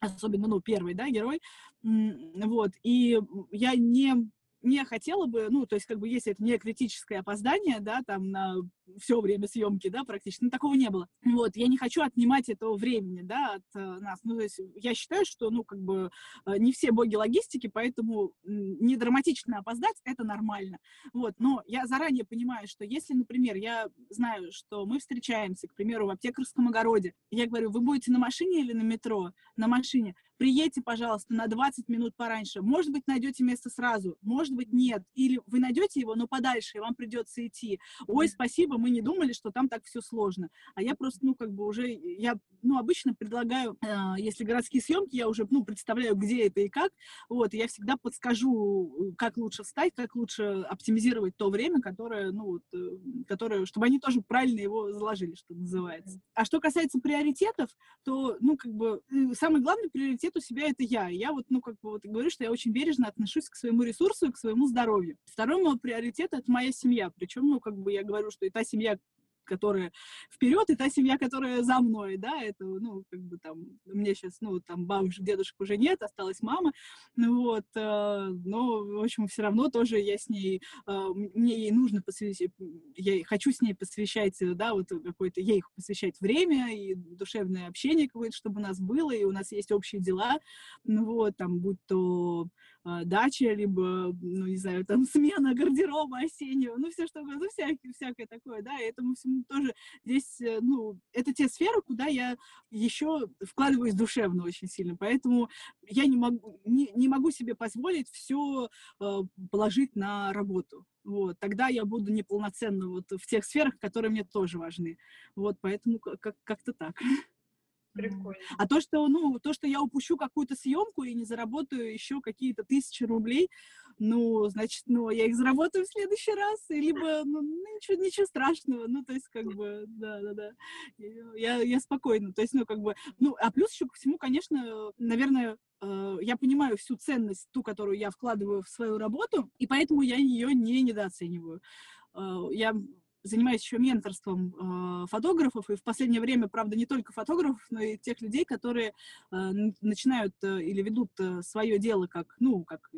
Speaker 2: Особенно, ну, первый, да, герой, вот, и я не, не хотела бы, ну, то есть, как бы, если это не критическое опоздание, да, там, на все время съемки, да, практически, ну, такого не было. Вот, я не хочу отнимать этого времени, да, от э, нас. Ну, то есть я считаю, что, ну, как бы э, не все боги логистики, поэтому не драматично опоздать, это нормально. Вот, но я заранее понимаю, что если, например, я знаю, что мы встречаемся, к примеру, в аптекарском огороде, я говорю, вы будете на машине или на метро? На машине приедьте, пожалуйста, на 20 минут пораньше. Может быть, найдете место сразу, может быть, нет. Или вы найдете его, но подальше, и вам придется идти. Ой, спасибо, мы не думали, что там так все сложно. А я просто, ну, как бы уже, я, ну, обычно предлагаю, э, если городские съемки, я уже, ну, представляю, где это и как, вот, я всегда подскажу, как лучше встать, как лучше оптимизировать то время, которое, ну, вот, э, которое, чтобы они тоже правильно его заложили, что называется. А что касается приоритетов, то, ну, как бы, э, самый главный приоритет приоритет у себя это я. я вот, ну, как бы вот говорю, что я очень бережно отношусь к своему ресурсу и к своему здоровью. Второй мой приоритет — это моя семья. Причем, ну, как бы я говорю, что и та семья, которая вперед, и та семья, которая за мной, да, это, ну, как бы там, у меня сейчас, ну, там бабушек, дедушек уже нет, осталась мама, ну, вот, э, но, в общем, все равно тоже я с ней, э, мне ей нужно посвящать, я хочу с ней посвящать, да, вот какое-то, ей посвящать время и душевное общение какое-то, чтобы у нас было, и у нас есть общие дела, ну, вот, там, будь то э, дача, либо, ну, не знаю, там, смена гардероба осеннего, ну, все что, ну, всякое, всякое такое, да, и этому всему тоже здесь, э, ну, это те сферы, куда я еще вкладываюсь душевно очень сильно, поэтому я не могу, не, не могу себе позволить все э, положить на работу. Вот, тогда я буду неполноценна вот в тех сферах, которые мне тоже важны. Вот, поэтому как- как-то так.
Speaker 1: Прикольно.
Speaker 2: А то, что, ну, то, что я упущу какую-то съемку и не заработаю еще какие-то тысячи рублей, ну, значит, ну, я их заработаю в следующий раз, либо, ну, ничего, ничего страшного, ну, то есть, как бы, да-да-да, я, я спокойно, то есть, ну, как бы, ну, а плюс еще ко всему, конечно, наверное, э, я понимаю всю ценность, ту, которую я вкладываю в свою работу, и поэтому я ее не недооцениваю. Э, я занимаюсь еще менторством э, фотографов, и в последнее время, правда, не только фотографов, но и тех людей, которые э, начинают э, или ведут э, свое дело как, ну, как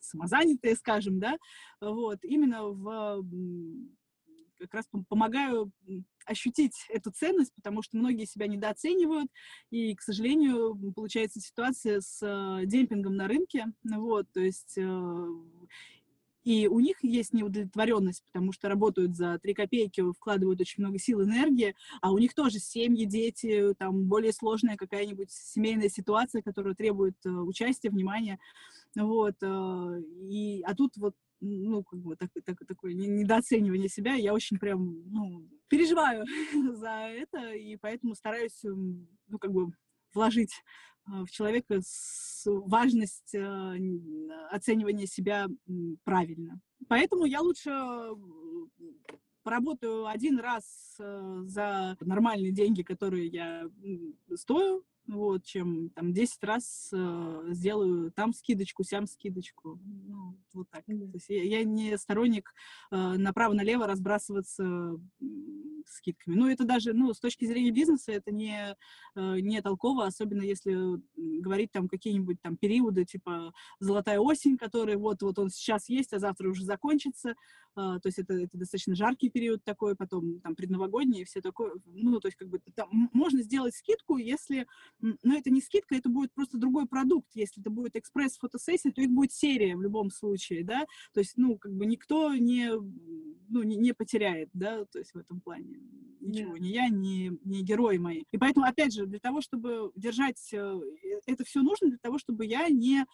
Speaker 2: самозанятые, скажем, да, вот, именно в как раз помогаю ощутить эту ценность, потому что многие себя недооценивают, и, к сожалению, получается ситуация с э, демпингом на рынке, вот, то есть э, и у них есть неудовлетворенность, потому что работают за три копейки, вкладывают очень много сил, энергии, а у них тоже семьи, дети, там более сложная какая-нибудь семейная ситуация, которая требует э, участия, внимания. Вот. Э, и, а тут вот ну, как бы так, так, такое недооценивание себя, я очень прям, ну, переживаю за это, и поэтому стараюсь, ну, как бы вложить в человека важность а, оценивания себя правильно. Поэтому я лучше поработаю один раз э, за нормальные деньги, которые я стою, вот, чем там 10 раз э, сделаю там скидочку, сям скидочку. Ну, вот так. Mm-hmm. То есть я, я не сторонник э, направо-налево разбрасываться скидками. Ну, это даже, ну, с точки зрения бизнеса это не, э, не толково, особенно если говорить там какие-нибудь там периоды, типа золотая осень, который вот-вот он сейчас есть, а завтра уже закончится. Э, то есть это, это достаточно жаркий период такой, потом там предновогодний и все такое. Ну, то есть как бы там можно сделать скидку, если но это не скидка, это будет просто другой продукт. Если это будет экспресс-фотосессия, то их будет серия в любом случае, да, то есть, ну, как бы никто не, ну, не, не потеряет, да, то есть в этом плане ничего, yeah. ни я, ни, ни герои мои. И поэтому, опять же, для того, чтобы держать, э, это все нужно для того, чтобы я не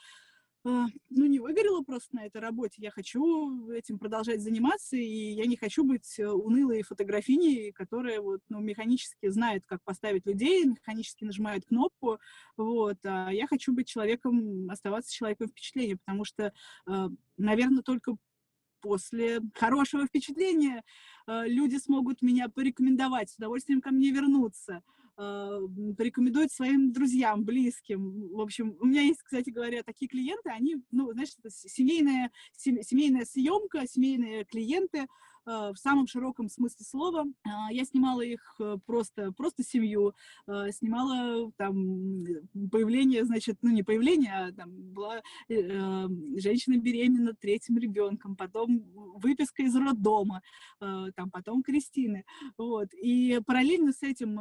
Speaker 2: ну, не выгорела просто на этой работе. Я хочу этим продолжать заниматься, и я не хочу быть э, унылой фотографиней, которая вот, ну, механически знает, как поставить людей, механически нажимает кнопку, вот. А я хочу быть человеком, оставаться человеком впечатления, потому что, а, наверное, только после хорошего впечатления э, люди смогут меня порекомендовать, с удовольствием ко мне вернуться. А, порекомендует своим друзьям, близким. В общем, у меня есть, кстати говоря, такие клиенты, они, ну, знаешь, семейная, семейная съемка, семейные клиенты, в самом широком смысле слова. Я снимала их просто, просто семью, снимала там появление, значит, ну не появление, а там была женщина беременна третьим ребенком, потом выписка из роддома, там потом Кристины, вот. И параллельно с этим,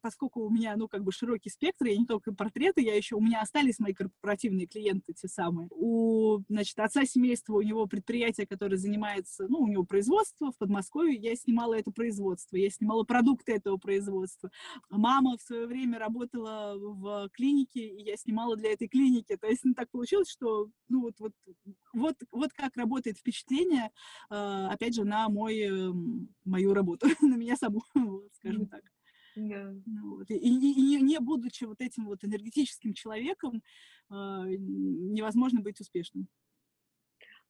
Speaker 2: поскольку у меня, ну, как бы широкий спектр, я не только портреты, я еще, у меня остались мои корпоративные клиенты те самые. У, значит, отца семейства, у него предприятие, которое занимается, ну, у него производство в Подмосковье, я снимала это производство, я снимала продукты этого производства. Мама в свое время работала в клинике, и я снимала для этой клиники. То есть, ну, так получилось, что, ну, вот, вот, вот, вот как работает впечатление, а, опять же, на мой, эм, мою работу, на меня саму, скажем так.
Speaker 1: Да.
Speaker 2: Ну вот. И, и, и не будучи вот этим вот энергетическим человеком, э, невозможно быть успешным.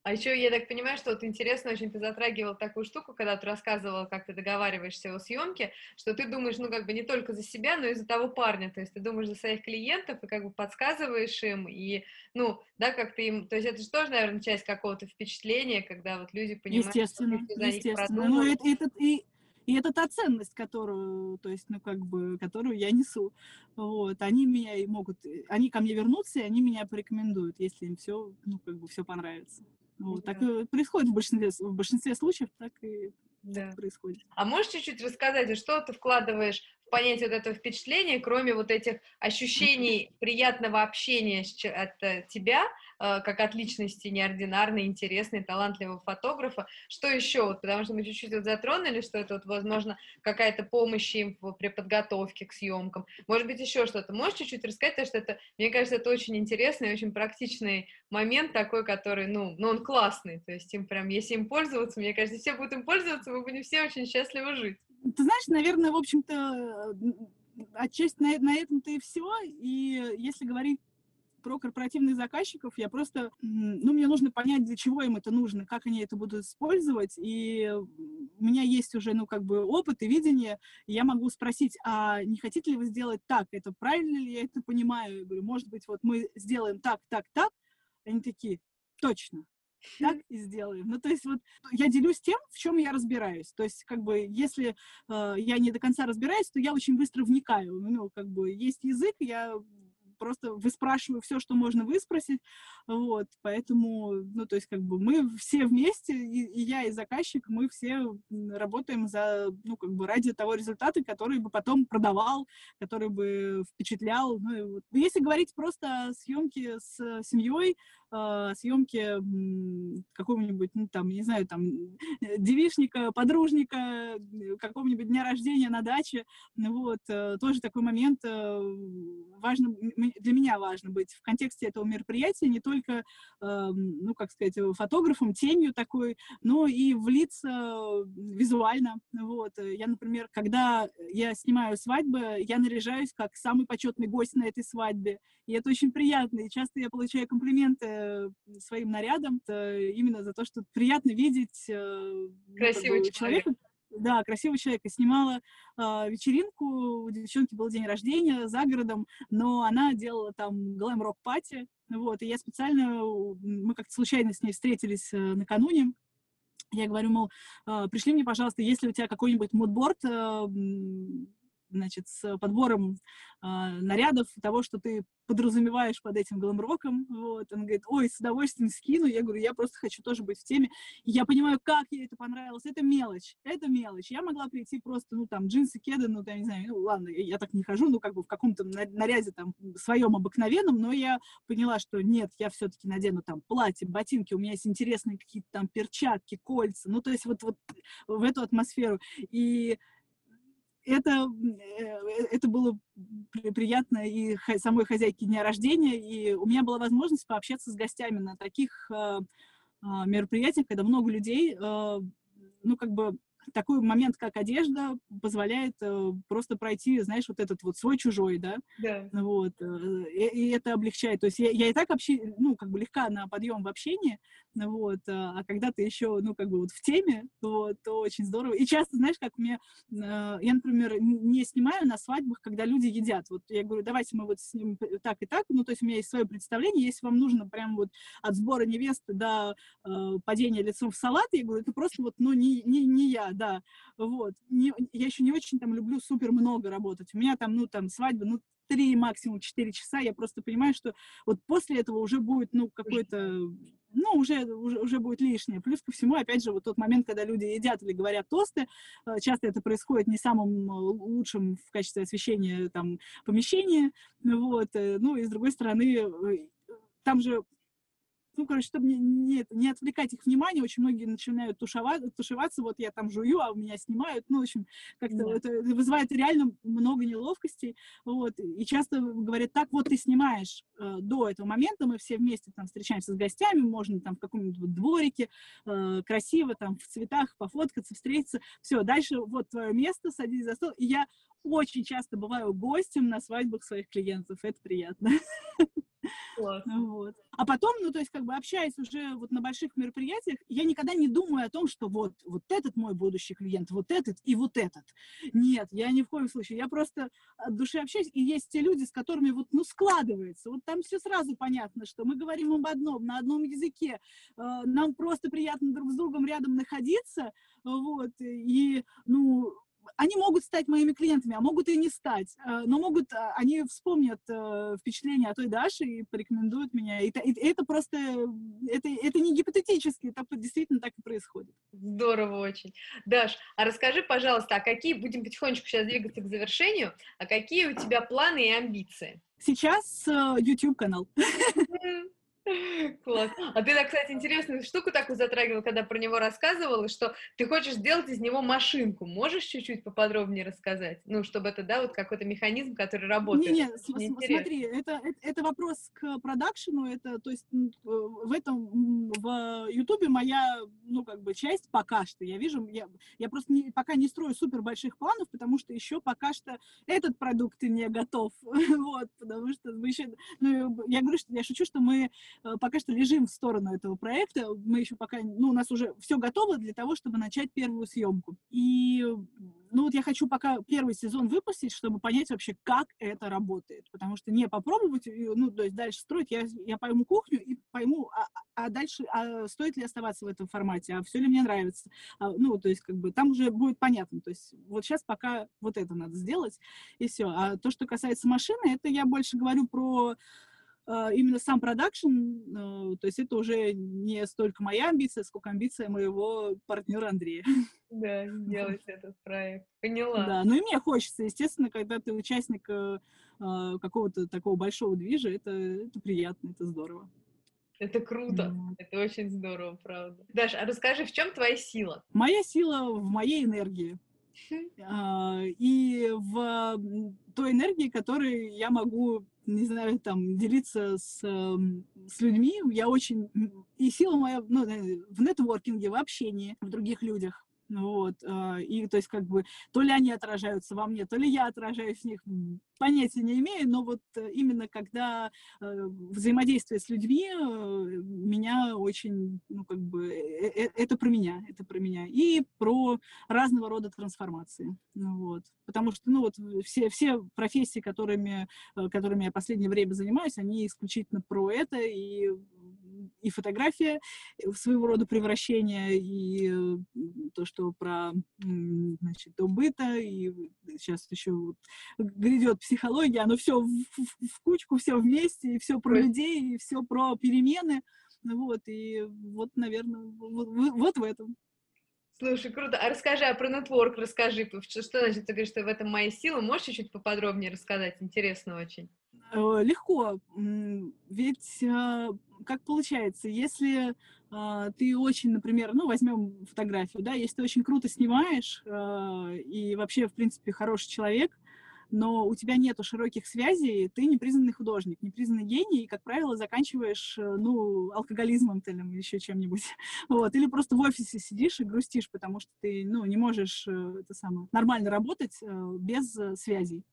Speaker 1: А еще я так понимаю, что вот интересно очень ты затрагивал такую штуку, когда ты рассказывал, как ты договариваешься о съемке, что ты думаешь, ну, как бы не только за себя, но и за того парня, то есть ты думаешь за своих клиентов и как бы подсказываешь им, и, ну, да, как ты им, то есть это же тоже, наверное, часть какого-то впечатления, когда вот люди понимают,
Speaker 2: естественно, что ты за естественно. них Ну, это, это, и, и это та ценность, которую, то есть, ну, как бы, которую я несу. Вот, они меня и могут, они ко мне вернутся, и они меня порекомендуют, если им все, ну, как бы, все понравится. Вот, да. так и происходит в большинстве, в большинстве случаев, так и да. происходит.
Speaker 1: А можешь чуть-чуть рассказать, что ты вкладываешь в понятие вот этого впечатления, кроме вот этих ощущений приятного общения от э, тебя, Э, как от личности неординарной, интересной, талантливого фотографа. Что еще? Вот, потому что мы чуть-чуть вот затронули, что это, вот, возможно, какая-то помощь им при подготовке к съемкам. Может быть, еще что-то. Можешь чуть-чуть рассказать, потому что это, мне кажется, это очень интересный, очень практичный момент такой, который, ну, ну, он классный. То есть им прям, если им пользоваться, мне кажется, все будут им пользоваться, мы будем все очень счастливо жить.
Speaker 2: Ты знаешь, наверное, в общем-то, отчасти на, на этом-то и все. И если говорить про корпоративных заказчиков я просто, ну, мне нужно понять, для чего им это нужно, как они это будут использовать, и у меня есть уже, ну, как бы опыт и видение, и я могу спросить, а не хотите ли вы сделать так, это правильно ли я это понимаю? Я говорю, может быть, вот мы сделаем так, так, так, они такие, точно, так и сделаем. Ну, то есть вот я делюсь тем, в чем я разбираюсь. То есть, как бы, если э, я не до конца разбираюсь, то я очень быстро вникаю. Ну, как бы, есть язык, я просто выспрашиваю все, что можно выспросить, вот, поэтому, ну, то есть, как бы мы все вместе, и, и я, и заказчик, мы все работаем за, ну, как бы ради того результата, который бы потом продавал, который бы впечатлял, ну, и вот. Если говорить просто о съемке с семьей, э, съемки какого-нибудь, ну, там, не знаю, там, девишника, подружника, какого-нибудь дня рождения на даче, вот, э, тоже такой момент э, важно, для меня важно быть в контексте этого мероприятия не только, э, ну, как сказать, фотографом, тенью такой, но и влиться визуально, вот. Я, например, когда я снимаю свадьбы, я наряжаюсь как самый почетный гость на этой свадьбе, и это очень приятно, и часто я получаю комплименты своим нарядом, именно за то, что приятно видеть
Speaker 1: э, ну, красивого
Speaker 2: человека. человека да, красивого человека. Снимала э, вечеринку, у девчонки был день рождения за городом, но она делала там глэм-рок-пати, вот, и я специально, мы как-то случайно с ней встретились э, накануне, я говорю, мол, э, пришли мне, пожалуйста, если у тебя какой-нибудь мудборд, э, значит, с подбором э, нарядов, того, что ты подразумеваешь под этим гламроком, вот, он говорит, ой, с удовольствием скину, я говорю, я просто хочу тоже быть в теме, и я понимаю, как ей это понравилось, это мелочь, это мелочь, я могла прийти просто, ну, там, джинсы, кеды, ну, там, не знаю, ну, ладно, я так не хожу, ну, как бы в каком-то наряде, там, своем обыкновенном, но я поняла, что нет, я все-таки надену, там, платье, ботинки, у меня есть интересные какие-то там перчатки, кольца, ну, то есть вот, вот в эту атмосферу, и это, э, это было приятно и самой хозяйке дня рождения, и у меня была возможность пообщаться с гостями на таких э, а, мероприятиях, когда много людей, э, ну, как бы такой момент, как одежда, позволяет э, просто пройти, знаешь, вот этот вот свой-чужой, да,
Speaker 1: да.
Speaker 2: вот, э, и, это облегчает, то есть я, я и так вообще, ну, как бы легка на подъем в общении, вот, а, а когда ты еще, ну, как бы вот в теме, вот, то очень здорово, и часто, знаешь, как мне, э, я, например, не снимаю на свадьбах, когда люди едят, вот, я говорю, давайте мы вот снимем так и так, ну, то есть у меня есть свое представление, если вам нужно прям вот от сбора невесты до э, падения лицом в салат, я говорю, это просто вот, ну, не, не, не я, да, вот. Не, я еще не очень там люблю супер много работать. У меня там, ну, там, свадьба, ну, три, максимум четыре часа, я просто понимаю, что вот после этого уже будет, ну, какой-то, ну, уже, уже, уже будет лишнее. Плюс ко всему, опять же, вот тот момент, когда люди едят или говорят тосты, э, часто это происходит не самым э, лучшим в качестве освещения там помещения, вот, э, ну, и с другой стороны, там же ну, короче, чтобы не, не, не отвлекать их внимание, очень многие начинают тушевать, тушеваться, вот я там жую, а у меня снимают, ну, в общем, как-то да. это вызывает реально много неловкостей, вот, и часто говорят, так, вот ты снимаешь э, до этого момента, мы все вместе там встречаемся с гостями, можно там в каком-нибудь дворике, э, красиво там в цветах пофоткаться, встретиться, все, дальше вот твое место, садись за стол, и я очень часто бываю гостем на свадьбах своих клиентов, это приятно. Вот. А потом, ну, то есть, как бы общаясь уже вот на больших мероприятиях, я никогда не думаю о том, что вот, вот этот мой будущий клиент, вот этот и вот этот. Нет, я ни в коем случае. Я просто от души общаюсь, и есть те люди, с которыми вот, ну, складывается. Вот там все сразу понятно, что мы говорим об одном, на одном языке. Э, нам просто приятно друг с другом рядом находиться, вот, и, ну, они могут стать моими клиентами, а могут и не стать, э, но могут, а, они вспомнят э, впечатление о той Даше и порекомендуют меня. Это, это просто, это, это не гипотетически, это действительно так и происходит.
Speaker 1: Здорово очень. Даш, а расскажи, пожалуйста, а какие, будем потихонечку сейчас двигаться к завершению, а какие у тебя планы и амбиции?
Speaker 2: Сейчас э, YouTube-канал.
Speaker 1: Класс. А ты, кстати, интересную штуку такую затрагивала, когда про него рассказывала, что ты хочешь сделать из него машинку. Можешь чуть-чь поподробнее рассказать? Ну, чтобы это, да, вот какой-то механизм, который работает.
Speaker 2: Не, не, смотри, это, это, это вопрос к продакшену, это, то есть в этом, в Ютубе моя, ну, как бы, часть пока что, я вижу, я, я просто не, пока не строю супер больших планов, потому что еще пока что этот продукт не готов, вот, потому что мы еще, ну, я говорю, что я шучу, что мы Э, пока что лежим в сторону этого проекта. Мы еще пока, ну, у нас уже все готово для того, чтобы начать первую съемку. И, ну, вот я хочу пока первый сезон выпустить, чтобы понять вообще, как это работает. Потому что не попробовать, ну, то есть дальше строить, я, я пойму кухню и пойму, а, а дальше, а стоит ли оставаться в этом формате, а все ли мне нравится. А, ну, то есть, как бы, там уже будет понятно. То есть, вот сейчас пока вот это надо сделать, и все. А то, что касается машины, это я больше говорю про а, именно сам продакшн, э, то есть это уже не столько моя амбиция, сколько амбиция моего партнера Андрея.
Speaker 1: Да, сделать этот проект. Поняла.
Speaker 2: Да, ну и мне хочется, естественно, когда ты участник э, а, какого-то такого большого движа, это, это приятно, это здорово.
Speaker 1: Это круто, mm. это очень здорово, правда. Даша, а расскажи, в чем твоя сила?
Speaker 2: Моя сила в моей энергии. А, и в той энергии, которой я могу, не знаю, там, делиться с, с людьми. Я очень... И сила моя ну, в нетворкинге, в общении, в других людях. Вот, а, и то есть как бы то ли они отражаются во мне, то ли я отражаюсь в них, понятия не имею, но вот э, именно когда э, взаимодействие с людьми э, меня очень, ну как бы, это про меня, это про меня. И про разного рода трансформации, ну, вот. Потому что, ну вот, все, все профессии, которыми, которыми я последнее время занимаюсь, они исключительно про это, и и фотография э, своего рода превращение, и э, то, что про значит, дом быта, и сейчас еще грядет психология, оно все в, в, в кучку, все вместе, и все про людей, и все про перемены. Вот, и вот, наверное, вот, вот в этом.
Speaker 1: Слушай, круто. А расскажи, а про нетворк расскажи. Что, что значит, ты говоришь, что в этом моя сила? Можешь чуть-чуть поподробнее рассказать? Интересно очень.
Speaker 2: Э, легко. Ведь а, как получается, если э, ты очень, например, ну, возьмем фотографию, да, если ты очень круто снимаешь э, и вообще, в принципе, хороший человек, но у тебя нету широких связей, ты непризнанный художник, непризнанный гений, и, как правило, заканчиваешь, э, ну, алкоголизмом или еще чем-нибудь. Вот. Или просто в офисе сидишь и грустишь, потому что ты, ну, не можешь э, это самое, нормально работать э, без связей.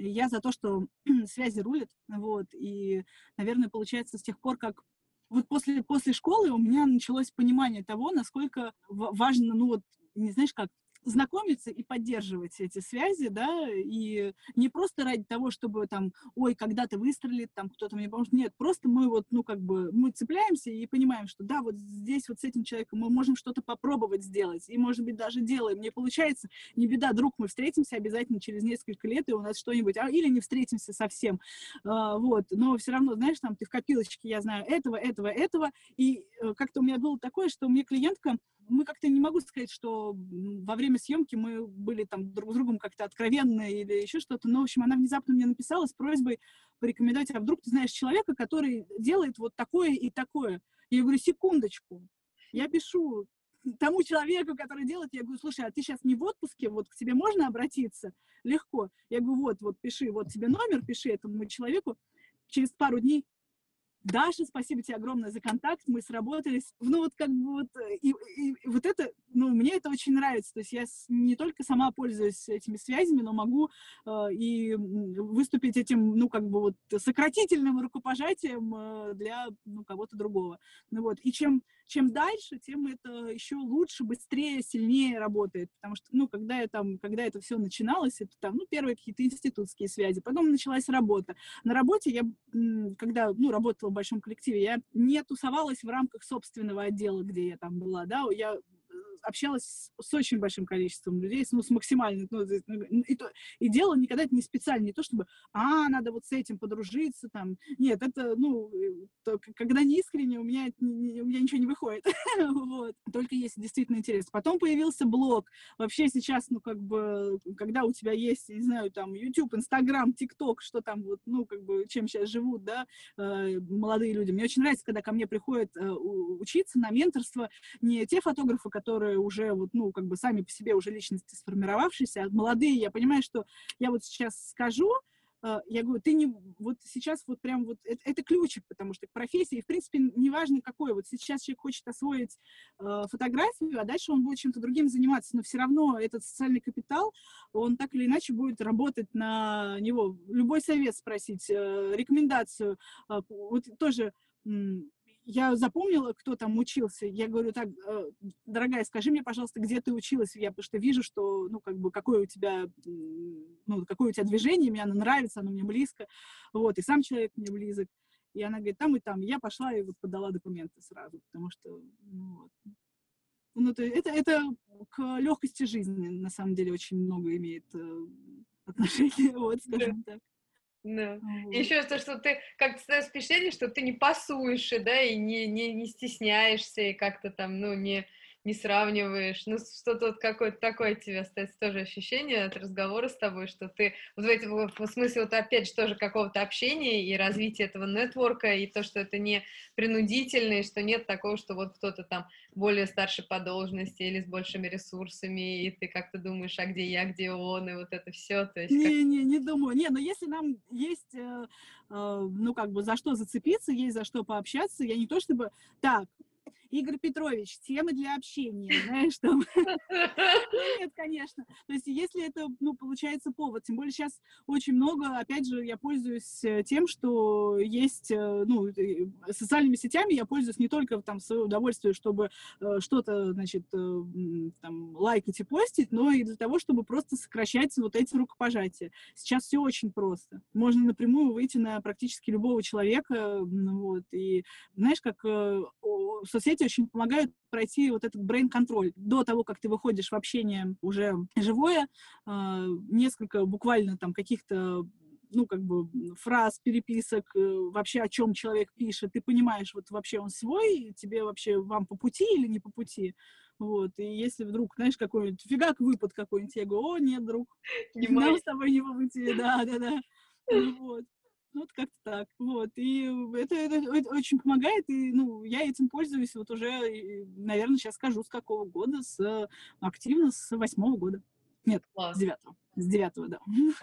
Speaker 2: Я за то, что связи рулят, вот, и, наверное, получается с тех пор, как вот после, после школы у меня началось понимание того, насколько важно, ну вот, не знаешь как, знакомиться и поддерживать эти связи, да, и не просто ради того, чтобы там, ой, когда-то выстрелит, там кто-то мне поможет, нет, просто мы вот, ну, как бы, мы цепляемся и понимаем, что да, вот здесь вот с этим человеком мы можем что-то попробовать сделать, и, может быть, даже делаем, не получается, не беда, друг, мы встретимся обязательно через несколько лет, и у нас что-нибудь, а, или не встретимся совсем, а, вот, но все равно, знаешь, там, ты в копилочке, я знаю этого, этого, этого, и э, как-то у меня было такое, что мне клиентка, мы как-то не могу сказать, что во время съемки мы были там друг с другом как-то откровенны или еще что-то, но, в общем, она внезапно мне написала с просьбой порекомендовать, а вдруг ты знаешь человека, который делает вот такое и такое. Я говорю, секундочку, я пишу тому человеку, который делает, я говорю, слушай, а ты сейчас не в отпуске, вот к тебе можно обратиться? Легко. Я говорю, вот, вот, пиши, вот тебе номер, пиши этому человеку. Через пару дней Даша, спасибо тебе огромное за контакт, мы сработались. Ну, вот как бы вот, э, и, и, и вот это, ну, мне это очень нравится. То есть я не только сама пользуюсь этими связями, но могу э, и выступить этим, ну, как бы вот сократительным рукопожатием э, для, ну, кого-то другого. Ну, вот. И чем, чем дальше, тем это еще лучше, быстрее, сильнее работает. Потому что, ну, когда я там, когда это все начиналось, это там, ну, первые какие-то институтские связи, потом началась работа. На работе я, когда, ну, работала большом коллективе, я не тусовалась в рамках собственного отдела, где я там была, да, я общалась с очень большим количеством людей, ну, с максимальным, ну, ну, и, то, и дело никогда это не специально, не то чтобы, а, надо вот с этим подружиться, там, нет, это, ну, э, то, когда не искренне, у меня, у меня ничего не выходит, вот, только если действительно интересно. Потом появился блог, вообще сейчас, ну, как бы, когда у тебя есть, не знаю, там, YouTube, Instagram, TikTok, что там, вот, ну, как бы, чем сейчас живут, да, э, молодые люди. Мне очень нравится, когда ко мне приходят э, учиться на менторство не те фотографы, которые уже вот, ну, как бы сами по себе уже личности сформировавшиеся, а молодые, я понимаю, что я вот сейчас скажу, э, я говорю, ты не, вот сейчас вот прям вот, это, это ключик, потому что к профессии, в принципе, неважно какой, вот сейчас человек хочет освоить э, фотографию, а дальше он будет чем-то другим заниматься, но все равно этот социальный капитал, он так или иначе будет работать на него. Любой совет спросить, э, рекомендацию, э, вот тоже я запомнила, кто там учился. Я говорю, так, э, дорогая, скажи мне, пожалуйста, где ты училась? Я потому что вижу, что, ну, как бы, какое у тебя, ну, какое у тебя движение, мне оно нравится, оно мне близко. Вот, и сам человек мне близок. И она говорит, там и там. Я пошла и вот подала документы сразу, потому что, ну, вот. Ну, это, это, это к легкости жизни, на самом деле, очень много имеет э, отношение, вот, скажем так.
Speaker 1: Да. Вот. Еще то, что ты как-то становится впечатление, что ты не пасуешь, да, и не, не, не стесняешься, и как-то там, ну, не, не сравниваешь. Ну, что-то вот какое-то такое тебе остается тоже ощущение от разговора с тобой, что ты вот в этом в смысле вот опять же тоже какого-то общения и развития этого нетворка, и то, что это не принудительно, и что нет такого, что вот кто-то там более старше по должности или с большими ресурсами, и ты как-то думаешь, а где я, где он, и вот это все. То
Speaker 2: есть, не, не, не думаю. Не, но если нам есть, э, э, ну, как бы за что зацепиться, есть за что пообщаться, я не то чтобы, так, Игорь Петрович, темы для общения, знаешь, там. Нет, конечно. То есть если это, ну, получается повод, тем более сейчас очень много, опять же, я пользуюсь э, тем, что есть, э, ну, социальными сетями я пользуюсь не только там в свое удовольствие, чтобы э, что-то, значит, там, лайкать и постить, но и для того, чтобы просто сокращать вот эти рукопожатия. Сейчас все очень просто. Можно напрямую выйти на практически любого человека, вот, и знаешь, как соцсети соцсети очень помогают пройти вот этот брейн-контроль. До того, как ты выходишь в общение уже живое, а, несколько буквально там каких-то ну, как бы, фраз, переписок, э, вообще о чем человек пишет, ты понимаешь, вот вообще он свой, тебе вообще, вам по пути или не по пути, вот, и если вдруг, знаешь, какой-нибудь фигак выпад какой-нибудь, я говорю, о, нет, друг, не нам с тобой не по пути, да, да, да, вот. Ну, вот как-то так. Вот. И это, это, очень помогает, и ну, я этим пользуюсь вот уже, наверное, сейчас скажу, с какого года, с, активно с восьмого года. Нет, Класс. с девятого. С девятого, да.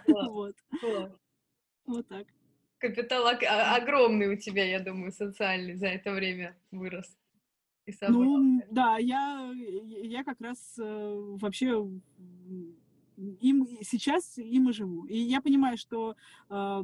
Speaker 2: Класс. вот. Класс. Вот так.
Speaker 1: Капитал а, огромный у тебя, я думаю, социальный за это время вырос.
Speaker 2: Ну, да, я, я как раз э, вообще им сейчас им и живу. И я понимаю, что э,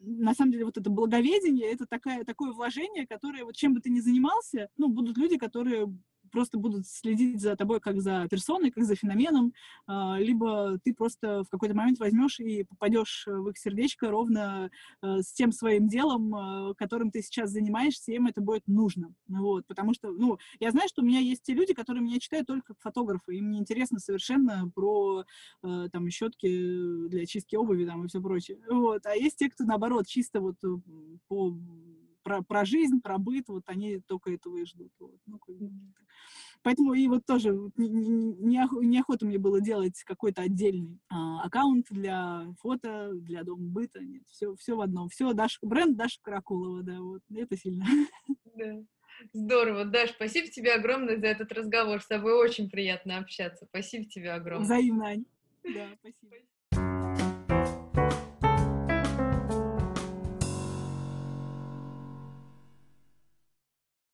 Speaker 2: на самом деле вот это благоведение, это такая, такое вложение, которое вот чем бы ты ни занимался, ну, будут люди, которые просто будут следить за тобой как за персоной, как за феноменом, а, либо ты просто в какой-то момент возьмешь и попадешь в их сердечко ровно э, с тем своим делом, э, которым ты сейчас занимаешься, им это будет нужно. Вот, потому что, ну, я знаю, что у меня есть те люди, которые меня читают только как фотографы, им не интересно совершенно про э, там щетки для чистки обуви там и все прочее. Вот, а есть те, кто наоборот чисто вот по про, про жизнь, про быт, вот они только этого и ждут. Вот. Ну, бы, Поэтому и вот тоже неохота не охота мне было делать какой-то отдельный а, аккаунт для фото, для дома быта. Нет, все, все в одном. Все Даша, бренд Даша Каракулова, да, вот. Это сильно.
Speaker 1: Да. Здорово, Даш, спасибо тебе огромное за этот разговор. С тобой очень приятно общаться. Спасибо тебе огромное.
Speaker 2: Взаимно, Ань. Да, спасибо.